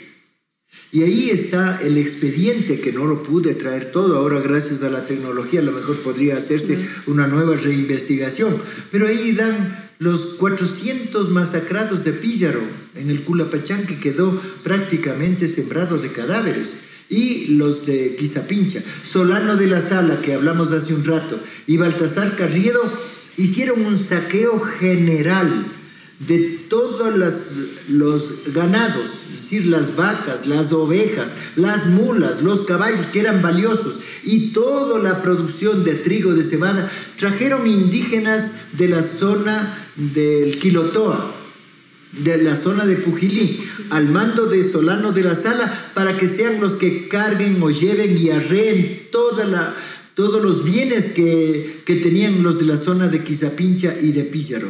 Y ahí está el expediente que no lo pude traer todo. Ahora, gracias a la tecnología, a lo mejor podría hacerse una nueva reinvestigación. Pero ahí dan los 400 masacrados de Píllaro en el Culapachán, que quedó prácticamente sembrado de cadáveres. Y los de Quizapincha. Solano de la Sala, que hablamos hace un rato, y Baltasar Carriedo hicieron un saqueo general de todos los ganados, es decir, las vacas, las ovejas, las mulas, los caballos que eran valiosos y toda la producción de trigo, de cebada, trajeron indígenas de la zona del Quilotoa, de la zona de Pujilí, al mando de Solano de la Sala, para que sean los que carguen o lleven y arreen todos los bienes que, que tenían los de la zona de Quizapincha y de Píllaro.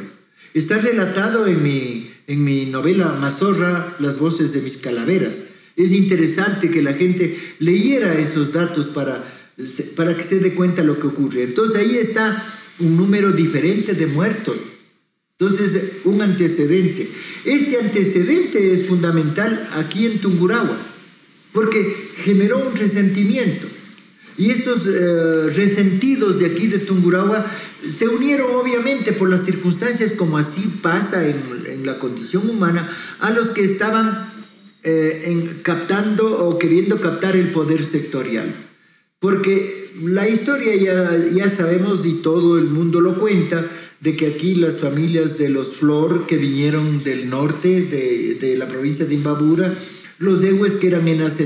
Está relatado en mi, en mi novela Mazorra, Las voces de mis calaveras. Es interesante que la gente leyera esos datos para, para que se dé cuenta lo que ocurre. Entonces ahí está un número diferente de muertos. Entonces, un antecedente. Este antecedente es fundamental aquí en Tungurahua, porque generó un resentimiento. Y estos eh, resentidos de aquí de Tungurahua se unieron obviamente por las circunstancias como así pasa en, la condición humana a los que estaban eh, captando o queriendo captar el poder sectorial. Porque la historia ya, sabemos y todo el mundo lo cuenta de que aquí las familias de los Flor que vinieron del norte de, de la provincia de Imbabura los Ehues que eran en las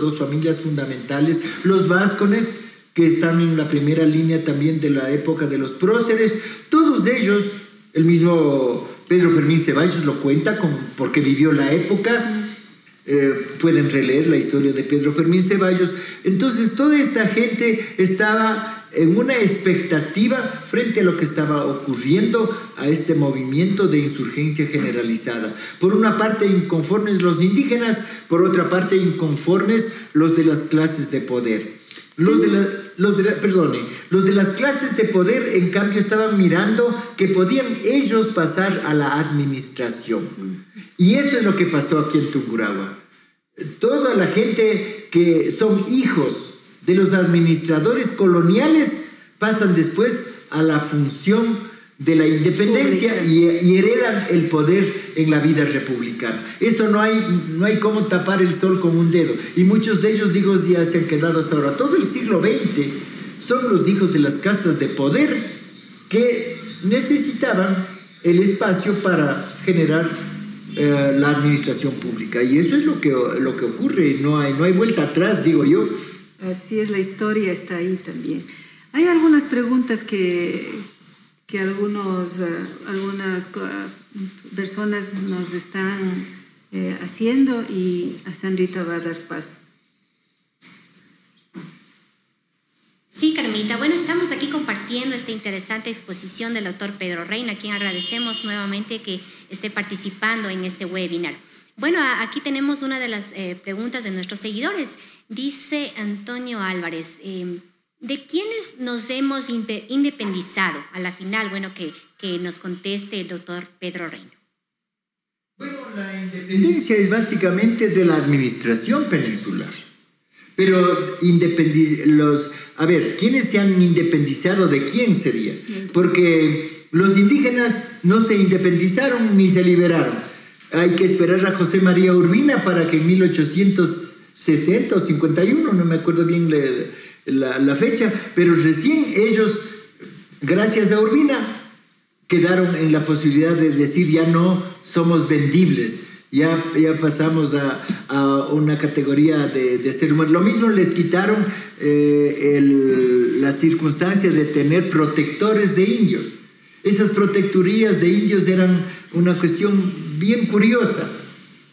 dos familias fundamentales, los Váscones que están en la primera línea también de la época de los próceres, todos ellos, el mismo Pedro Fermín Ceballos lo cuenta porque vivió la época, eh, pueden releer la historia de Pedro Fermín Ceballos, entonces toda esta gente estaba en una expectativa frente a lo que estaba ocurriendo a este movimiento de insurgencia generalizada. Por una parte inconformes los indígenas, por otra parte inconformes los de las clases de poder. Los de, los, los de las clases de poder, en cambio, estaban mirando que podían ellos pasar a la administración. Y eso es lo que pasó aquí en Tungurahua. Toda la gente que son hijos de los administradores coloniales pasan después a la función de la independencia y, heredan el poder en la vida republicana. Eso no hay, no hay cómo tapar el sol con un dedo. Y muchos de ellos, digo, ya se han quedado hasta ahora. Todo el siglo XX son los hijos de las castas de poder que necesitaban el espacio para generar eh, la administración pública. Y eso es lo que, lo que ocurre. No hay, no hay vuelta atrás, digo yo. Así es, la historia está ahí también. Hay algunas preguntas que, que algunos, eh, algunas personas nos están eh, haciendo y a Sandrita va a dar paso. Sí, Carmita. Bueno, estamos aquí compartiendo esta interesante exposición del doctor Pedro Reina, a quien agradecemos nuevamente que esté participando en este webinar. Bueno, aquí tenemos una de las eh, preguntas de nuestros seguidores. Dice Antonio Álvarez, em, ¿de quiénes nos hemos independizado? A la final, bueno, que, que nos conteste el doctor Pedro Reino. Bueno, la independencia es básicamente de la administración peninsular. Pero los, a ver, ¿quiénes se han independizado de quién sería? Porque los indígenas no se independizaron ni se liberaron. Hay que esperar a José María Urbina para que en 1800 60 o 51, no me acuerdo bien la, fecha, pero recién ellos, gracias a Urbina, quedaron en la posibilidad de decir ya no somos vendibles, ya, ya pasamos a, una categoría de, ser humano. Lo mismo les quitaron eh, la circunstancia de tener protectores de indios. Esas protectorías de indios eran una cuestión bien curiosa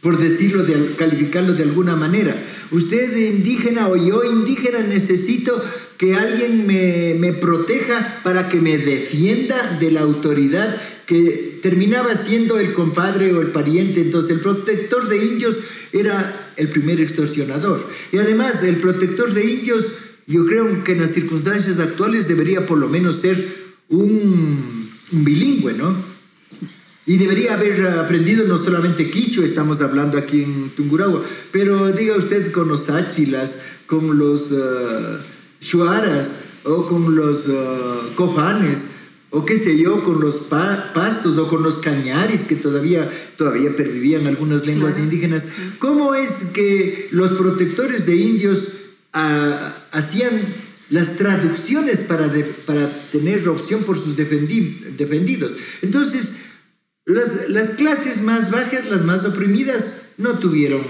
por decirlo, de, calificarlo de alguna manera. Usted indígena o yo indígena necesito que alguien me, me, proteja para que me defienda de la autoridad que terminaba siendo el compadre o el pariente. Entonces el protector de indios era el primer extorsionador. Y además el protector de indios, yo creo que en las circunstancias actuales debería por lo menos ser un, bilingüe, ¿no? Y debería haber aprendido no solamente quicho, estamos hablando aquí en Tungurahua, pero diga usted con los áchilas, con los uh, shuaras o con los uh, cofanes o qué sé yo, con los pastos o con los cañaris que todavía, todavía pervivían algunas lenguas indígenas. ¿Cómo es que los protectores de indios ah, hacían las traducciones para, para tener opción por sus defendidos? Entonces, las, las clases más bajas, las más oprimidas, no tuvieron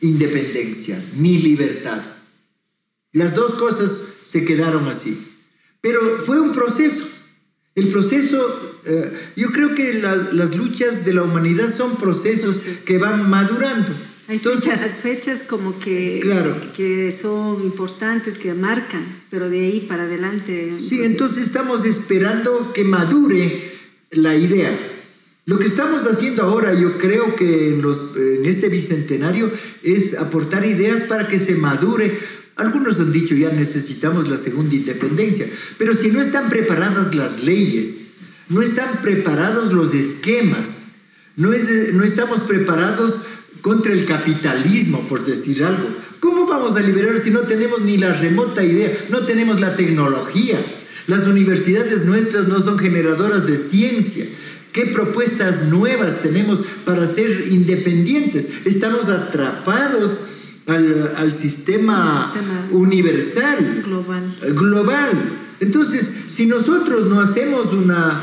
independencia ni libertad. Las dos cosas se quedaron así. Pero fue un proceso. El proceso, eh, yo creo que las, luchas de la humanidad son procesos que van madurando. Hay fechas, fechas como que, claro. que son importantes, que marcan, pero de ahí para adelante. Sí, entonces estamos esperando que madure la idea. Lo que estamos haciendo ahora, yo creo que en, en este bicentenario, es aportar ideas para que se madure algunos han dicho ya necesitamos la segunda independencia, pero si no están preparadas las leyes, no están preparados los esquemas, no, estamos preparados contra el capitalismo, por decir algo. ¿Cómo vamos a liberar si no tenemos ni la remota idea, no tenemos la tecnología? Las universidades nuestras no son generadoras de ciencia. ¿Qué propuestas nuevas tenemos para ser independientes? Estamos atrapados al, sistema, universal, global. global. Entonces, si nosotros no hacemos una,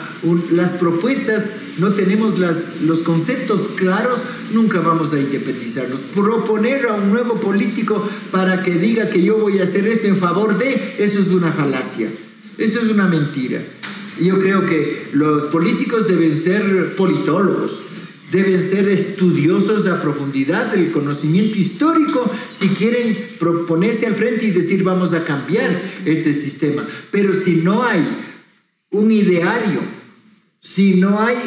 las propuestas, no tenemos las, los conceptos claros, nunca vamos a independizarnos. Proponer a un nuevo político para que diga que yo voy a hacer esto en favor de, eso es una falacia, eso es una mentira. Yo creo que los políticos deben ser politólogos, deben ser estudiosos a profundidad del conocimiento histórico si quieren proponerse al frente y decir vamos a cambiar este sistema. Pero si no hay un ideario, si no hay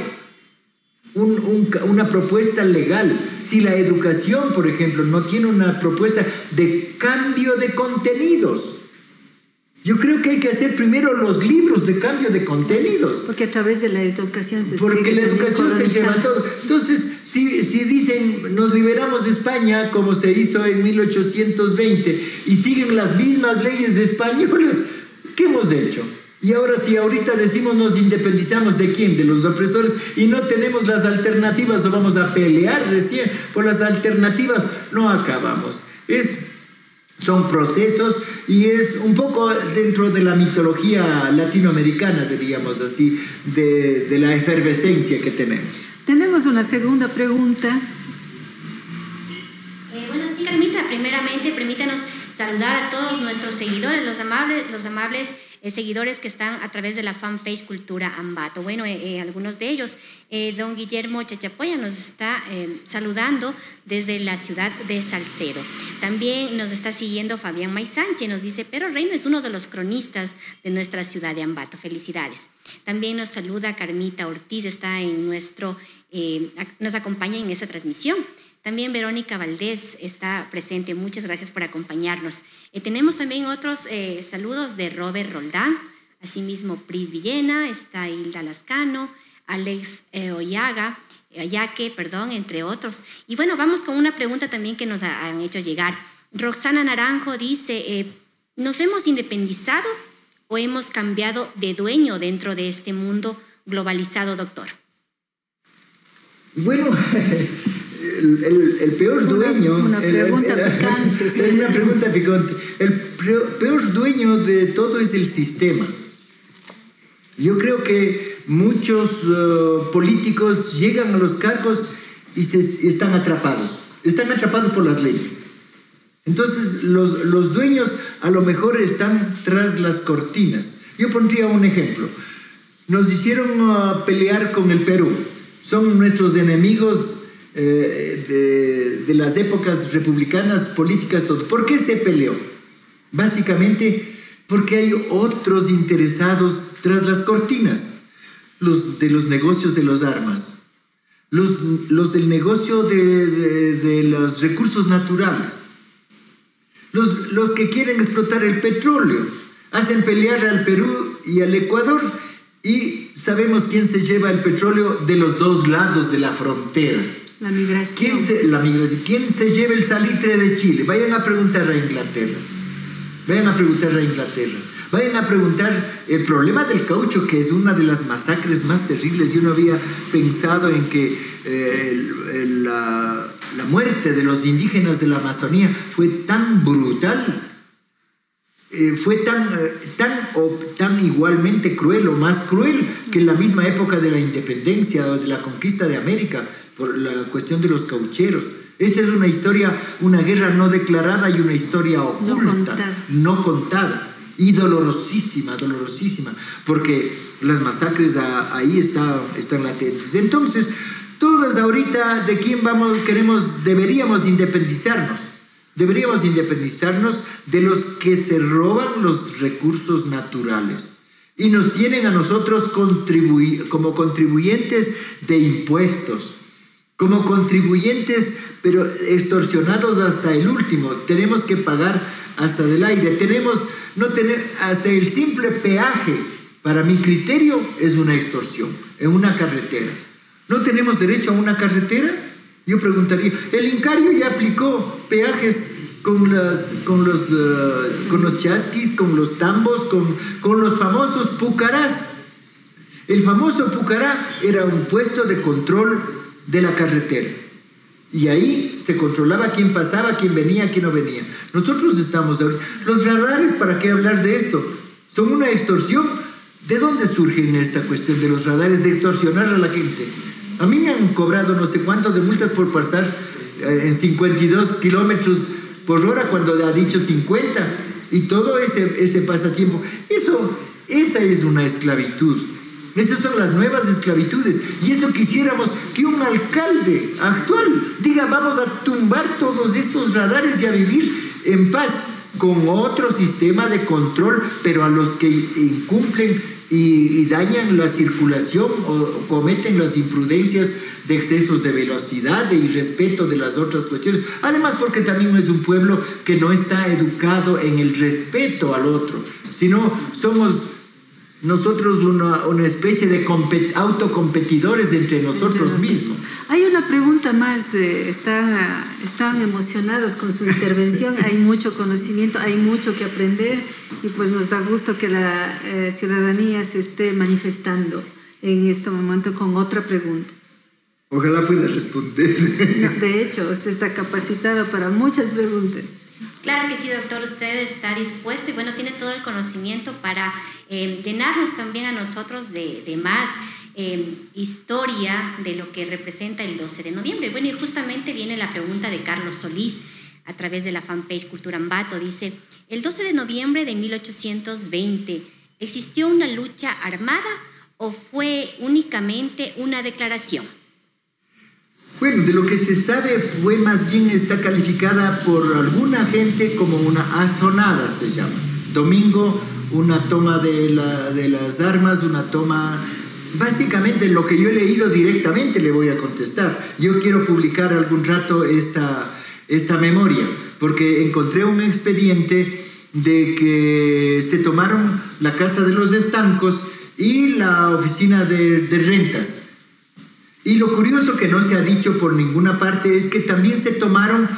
una propuesta legal, si la educación, por ejemplo, no tiene una propuesta de cambio de contenidos, yo creo que hay que hacer primero los libros de cambio de contenidos. Porque a través de la educación se Porque la educación se lleva todo. Entonces, si, si dicen nos liberamos de España, como se hizo en 1820, y siguen las mismas leyes españolas, ¿qué hemos hecho? Y ahora si ahorita decimos nos independizamos de quién, de los opresores, y no tenemos las alternativas o vamos a pelear recién por las alternativas, no acabamos. Es son procesos y es un poco dentro de la mitología latinoamericana, diríamos así, de, la efervescencia que tenemos. Tenemos una segunda pregunta. Eh, bueno, sí, Carmita, primeramente permítanos saludar a todos nuestros seguidores, los amables, los amables eh, seguidores que están a través de la fanpage Cultura Ambato. Bueno, eh, eh, algunos de ellos, don Guillermo Chachapoya nos está saludando desde la ciudad de Salcedo. También nos está siguiendo Fabián Maisánchez, nos dice, pero Reino es uno de los cronistas de nuestra ciudad de Ambato. Felicidades. También nos saluda Carmita Ortiz, está en nuestro, nos acompaña en esa transmisión. También Verónica Valdés está presente. Muchas gracias por acompañarnos. Eh, tenemos también otros eh, saludos de Robert Roldán, asimismo Pris Villena, está Hilda Lascano, Alex eh, Oyaga, Ayaque, perdón, entre otros. Y bueno, vamos con una pregunta también que nos han hecho llegar. Roxana Naranjo dice, ¿nos hemos independizado o hemos cambiado de dueño dentro de este mundo globalizado, doctor? Bueno, [LAUGHS] el, peor dueño... Una, pregunta picante. [LAUGHS] una pregunta picante. El peor dueño de todo es el sistema. Yo creo que muchos uh, políticos llegan a los cargos y, se, están atrapados. Están atrapados por las leyes. Entonces los, los dueños a lo mejor están tras las cortinas. Yo pondría un ejemplo. Nos hicieron uh, pelear con el Perú. Son nuestros enemigos eh, de, las épocas republicanas, políticas, todo. ¿Por qué se peleó? Básicamente porque hay otros interesados tras las cortinas, los de los negocios de las armas, los, los del negocio de, de, los recursos naturales, los, los que quieren explotar el petróleo, hacen pelear al Perú y al Ecuador y sabemos quién se lleva el petróleo de los dos lados de la frontera. La migración. ¿Quién se, la migración. ¿Quién se lleva el salitre de Chile? Vayan a preguntar a Inglaterra. Vayan a preguntar a Inglaterra. Vayan a preguntar el problema del caucho, que es una de las masacres más terribles. Yo no había pensado en que eh, la, muerte de los indígenas de la Amazonía fue tan brutal. Eh, fue tan, eh, tan, tan igualmente cruel o más cruel que en la misma época de la independencia o de la conquista de América, por la cuestión de los caucheros. Esa es una historia, una guerra no declarada y una historia oculta, no contada y dolorosísima, dolorosísima, porque las masacres ahí está, están latentes. Entonces, todas ahorita de quién vamos, queremos, deberíamos independizarnos. Deberíamos independizarnos de los que se roban los recursos naturales y nos tienen a nosotros como contribuyentes de impuestos, como contribuyentes, pero extorsionados hasta el último. Tenemos que pagar hasta del aire. Tenemos no tener hasta el simple peaje, para mi criterio, es una extorsión en una carretera. ¿No tenemos derecho a una carretera? Yo preguntaría, el Incario ya aplicó peajes con, eh, los chasquis, con los tambos, con, con los famosos pucarás. El famoso pucará era un puesto de control de la carretera. Y ahí se controlaba quién pasaba, quién venía, quién no venía. Nosotros estamos Los radares, ¿para qué hablar de esto? Son una extorsión. ¿De dónde surge esta cuestión de los radares de extorsionar a la gente? A mí me han cobrado no sé cuánto de multas por pasar eh, en 52 kilómetros por hora cuando le ha dicho 50 y todo ese, ese pasatiempo. Eso, esa es una esclavitud. Esas son las nuevas esclavitudes. Y eso quisiéramos que un alcalde actual diga, vamos a tumbar todos estos radares y a vivir en paz con otro sistema de control, pero a los que incumplen y, dañan la circulación o cometen las imprudencias de excesos de velocidad, de irrespeto de las otras cuestiones. Además, porque también es un pueblo que no está educado en el respeto al otro, sino somos nosotros una, una especie de autocompetidores entre nosotros mismos. Hay una pregunta más, eh, están, están emocionados con su intervención, hay mucho conocimiento, hay mucho que aprender y pues nos da gusto que la eh, ciudadanía se esté manifestando en este momento con otra pregunta. Ojalá pueda responder. de hecho, usted está capacitado para muchas preguntas. Claro que sí, doctor, usted está dispuesto y bueno, tiene todo el conocimiento para eh, llenarnos también a nosotros de, más eh, historia de lo que representa el 12 de noviembre. Bueno, y justamente viene la pregunta de Carlos Solís a través de la fanpage Cultura Ambato. Dice, el 12 de noviembre de 1820, ¿existió una lucha armada o fue únicamente una declaración? Bueno, de lo que se sabe fue más bien está calificada por alguna gente como una azonada, se llama. Domingo, una toma de, las armas, una toma... Básicamente lo que yo he leído directamente le voy a contestar. Yo quiero publicar algún rato esta, esta memoria, porque encontré un expediente de que se tomaron la Casa de los Estancos y la oficina de, de rentas y lo curioso que no se ha dicho por ninguna parte es que también se tomaron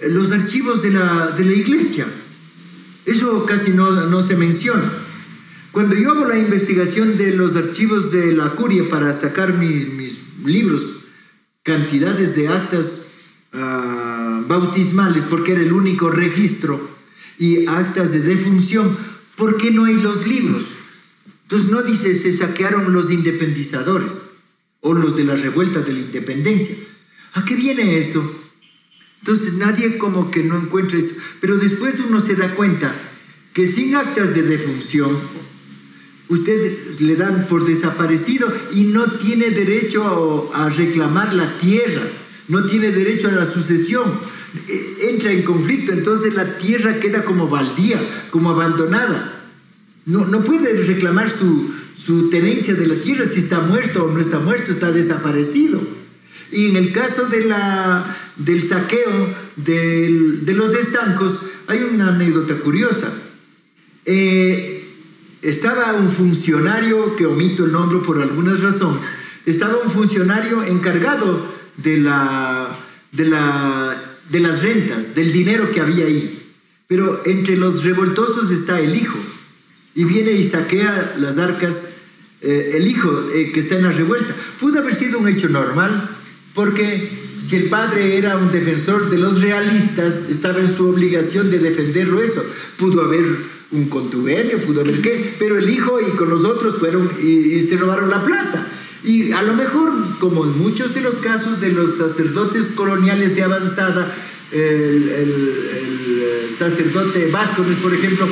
eh, los archivos de la, de la iglesia. Eso casi no, no, se menciona. Cuando yo hago la investigación de los archivos de la curia para sacar mis, mis libros, cantidades de actas uh, bautismales, porque era el único registro, y actas de defunción, ¿por qué no hay los libros? Entonces no dice se saquearon los independizadores o los de la revuelta de la independencia. ¿A qué viene esto? Entonces nadie como que no encuentra eso. Pero después uno se da cuenta que sin actas de defunción, usted le dan por desaparecido y no tiene derecho a, reclamar la tierra, no tiene derecho a la sucesión. E, entra en conflicto, entonces la tierra queda como baldía, como abandonada. No, no puede reclamar su, su tenencia de la tierra, si está muerto o no está muerto, está desaparecido. Y en el caso de la, del saqueo de los estancos, hay una anécdota curiosa. Eh, estaba un funcionario, que omito el nombre por alguna razón, estaba un funcionario encargado de, la, de, la, de las rentas, del dinero que había ahí. Pero entre los revoltosos está el hijo. y viene y saquea las arcas eh, el hijo eh, que está en la revuelta. Pudo haber sido un hecho normal, porque si el padre era un defensor de los realistas, estaba en su obligación de defenderlo eso. Pudo haber un contubernio, pudo haber qué, pero el hijo y con los otros fueron y, se robaron la plata. Y a lo mejor, como en muchos de los casos de los sacerdotes coloniales de avanzada, el, el sacerdote Vázquez, por ejemplo,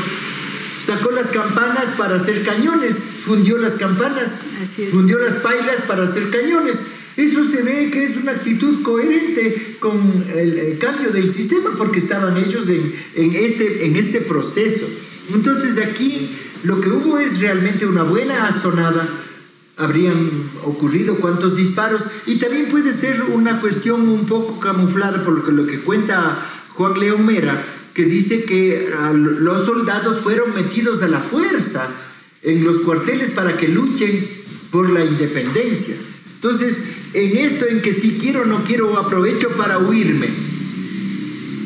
sacó las campanas para hacer cañones, fundió las campanas, fundió las pailas para hacer cañones. Eso se ve que es una actitud coherente con el, cambio del sistema, porque estaban ellos en, en, este, en este proceso. Entonces aquí lo que hubo es realmente una buena azonada, habrían ocurrido cuantos disparos, y también puede ser una cuestión un poco camuflada por lo que, cuenta Juan León Mera, que dice que los soldados fueron metidos a la fuerza en los cuarteles para que luchen por la independencia. Entonces, en esto en que si quiero o no quiero, aprovecho para huirme.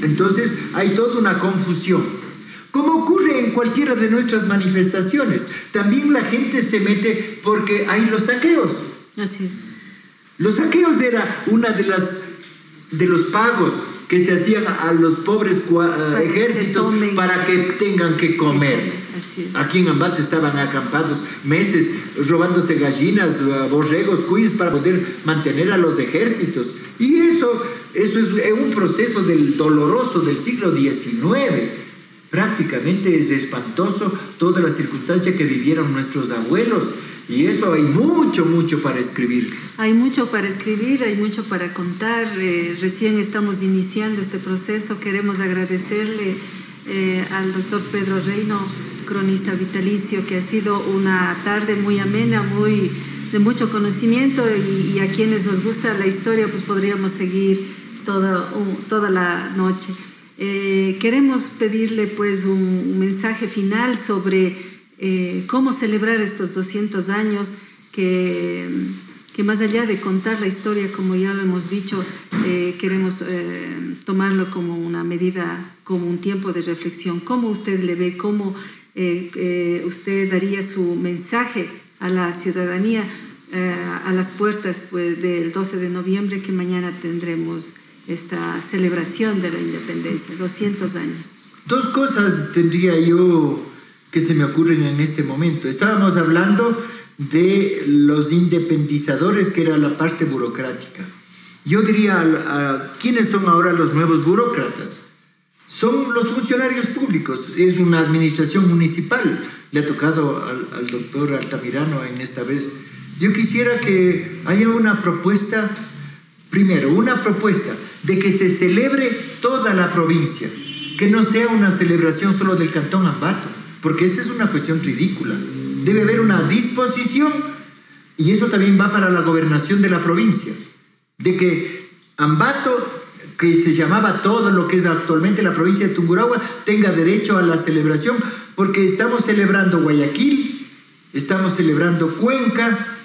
Entonces, hay toda una confusión. Como ocurre en cualquiera de nuestras manifestaciones, también la gente se mete porque hay los saqueos. Así es. Los saqueos era una de las de los pagos que se hacían a los pobres ejércitos para que tengan que comer. Aquí en Ambato estaban acampados meses robándose gallinas, borregos, cuyes para poder mantener a los ejércitos. Y eso, eso es un proceso del doloroso del siglo XIX. Prácticamente es espantoso toda la circunstancia que vivieron nuestros abuelos y eso hay mucho, mucho para escribir. Hay mucho para escribir, hay mucho para contar. Eh, recién estamos iniciando este proceso. Queremos agradecerle eh, al doctor Pedro Reino, cronista vitalicio, que ha sido una tarde muy amena, muy de mucho conocimiento y, a quienes nos gusta la historia, pues podríamos seguir toda, toda la noche. Eh, queremos pedirle pues un mensaje final sobre eh, cómo celebrar estos 200 años que, más allá de contar la historia, como ya lo hemos dicho, eh, queremos tomarlo como una medida, como un tiempo de reflexión. ¿Cómo usted le ve? ¿Cómo usted daría su mensaje a la ciudadanía a las puertas pues, del 12 de noviembre que mañana tendremos esta celebración de la independencia, 200 años? Dos cosas tendría yo que se me ocurren en este momento. Estábamos hablando de los independizadores, que era la parte burocrática. Yo diría, ¿quiénes son ahora los nuevos burócratas? Son los funcionarios públicos, es una administración municipal. Le ha tocado al doctor Altamirano en esta vez. Yo quisiera que haya una propuesta, primero, una propuesta de que se celebre toda la provincia, que no sea una celebración solo del Cantón Ambato porque esa es una cuestión ridícula. Debe haber una disposición, y eso también va para la gobernación de la provincia, de que Ambato, que se llamaba todo lo que es actualmente la provincia de Tungurahua, tenga derecho a la celebración, porque estamos celebrando Guayaquil, estamos celebrando Cuenca,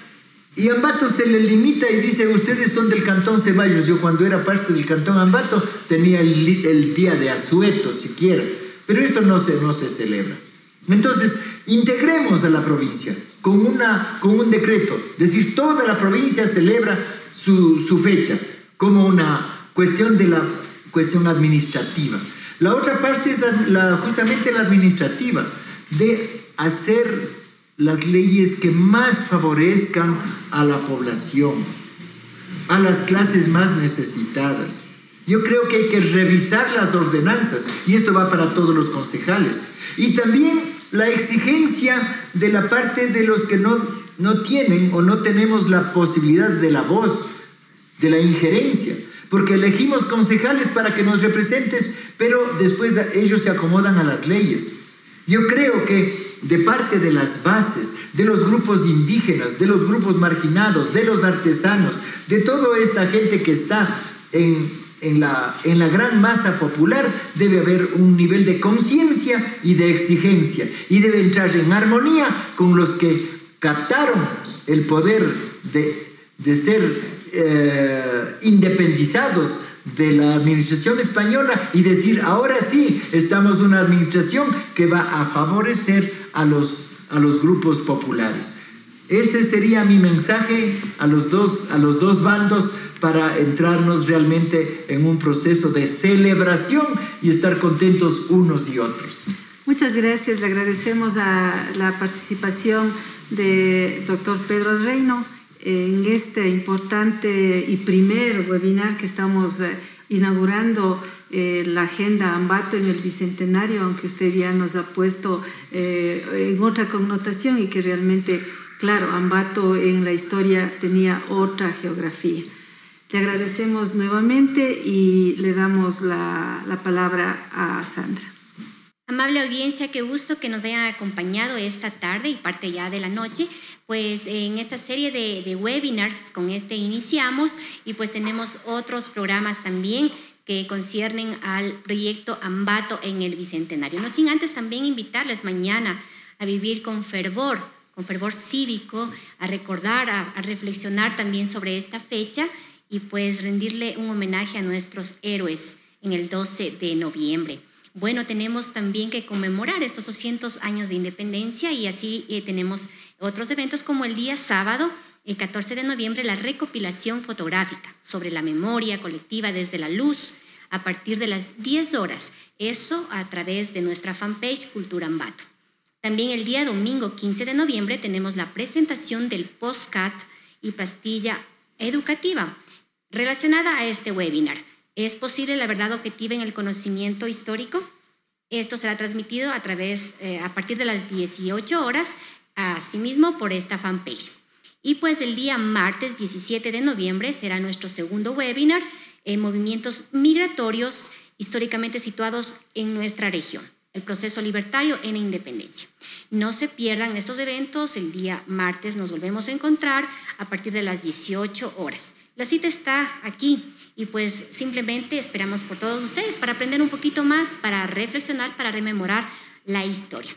y Ambato se le limita y dice, ustedes son del Cantón Ceballos. Yo cuando era parte del Cantón Ambato tenía el, día de Azueto siquiera, pero eso no se, no se celebra. Entonces, integremos a la provincia con, una, con un decreto, decir, toda la provincia celebra su, su fecha como una cuestión de la cuestión administrativa. La otra parte es la, justamente la administrativa, de hacer las leyes que más favorezcan a la población, a las clases más necesitadas. Yo creo que hay que revisar las ordenanzas y esto va para todos los concejales. Y también la exigencia de la parte de los que no, no tienen o no tenemos la posibilidad de la voz, de la injerencia, porque elegimos concejales para que nos representes, pero después ellos se acomodan a las leyes. Yo creo que de parte de las bases, de los grupos indígenas, de los grupos marginados, de los artesanos, de toda esta gente que está en la, gran masa popular debe haber un nivel de conciencia y de exigencia y debe entrar en armonía con los que captaron el poder de, de ser eh, independizados de la administración española y decir, ahora sí, estamos una administración que va a favorecer a los, a los grupos populares. Ese sería mi mensaje a los dos, a los dos bandos para entrarnos realmente en un proceso de celebración y estar contentos unos y otros. Muchas gracias, le agradecemos la participación de doctor Pedro Reino en este importante y primer webinar que estamos eh, inaugurando eh, la agenda Ambato en el Bicentenario, aunque usted ya nos ha puesto eh, en otra connotación y que realmente, claro, Ambato en la historia tenía otra geografía. Le agradecemos nuevamente y le damos la, palabra a Sandra. Amable audiencia, qué gusto que nos hayan acompañado esta tarde y parte ya de la noche. Pues en esta serie de, webinars con este iniciamos y pues tenemos otros programas también que conciernen al proyecto Ambato en el Bicentenario. No sin antes también invitarles mañana a vivir con fervor, con fervor cívico, a recordar, a reflexionar también sobre esta fecha y pues rendirle un homenaje a nuestros héroes en el 12 de noviembre. Bueno, tenemos también que conmemorar estos 200 años de independencia y así eh, tenemos otros eventos como el día sábado, el 14 de noviembre, la recopilación fotográfica sobre la memoria colectiva desde la luz a partir de las 10 horas. Eso a través de nuestra fanpage Cultura Ambato. También el día domingo 15 de noviembre tenemos la presentación del postcat y pastilla educativa Relacionada a este webinar, ¿es posible la verdad objetiva en el conocimiento histórico? Esto será transmitido a través, eh, a partir de las 18 horas, asimismo por esta fanpage. Y pues el día martes 17 de noviembre será nuestro segundo webinar en movimientos migratorios históricamente situados en nuestra región, el proceso libertario en independencia. No se pierdan estos eventos, el día martes nos volvemos a encontrar a partir de las 18 horas. La cita está aquí y pues simplemente esperamos por todos ustedes para aprender un poquito más, para reflexionar, para rememorar la historia.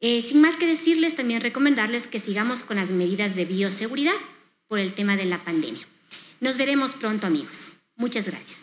Eh, sin más que decirles, también recomendarles que sigamos con las medidas de bioseguridad por el tema de la pandemia. Nos veremos pronto amigos. Muchas gracias.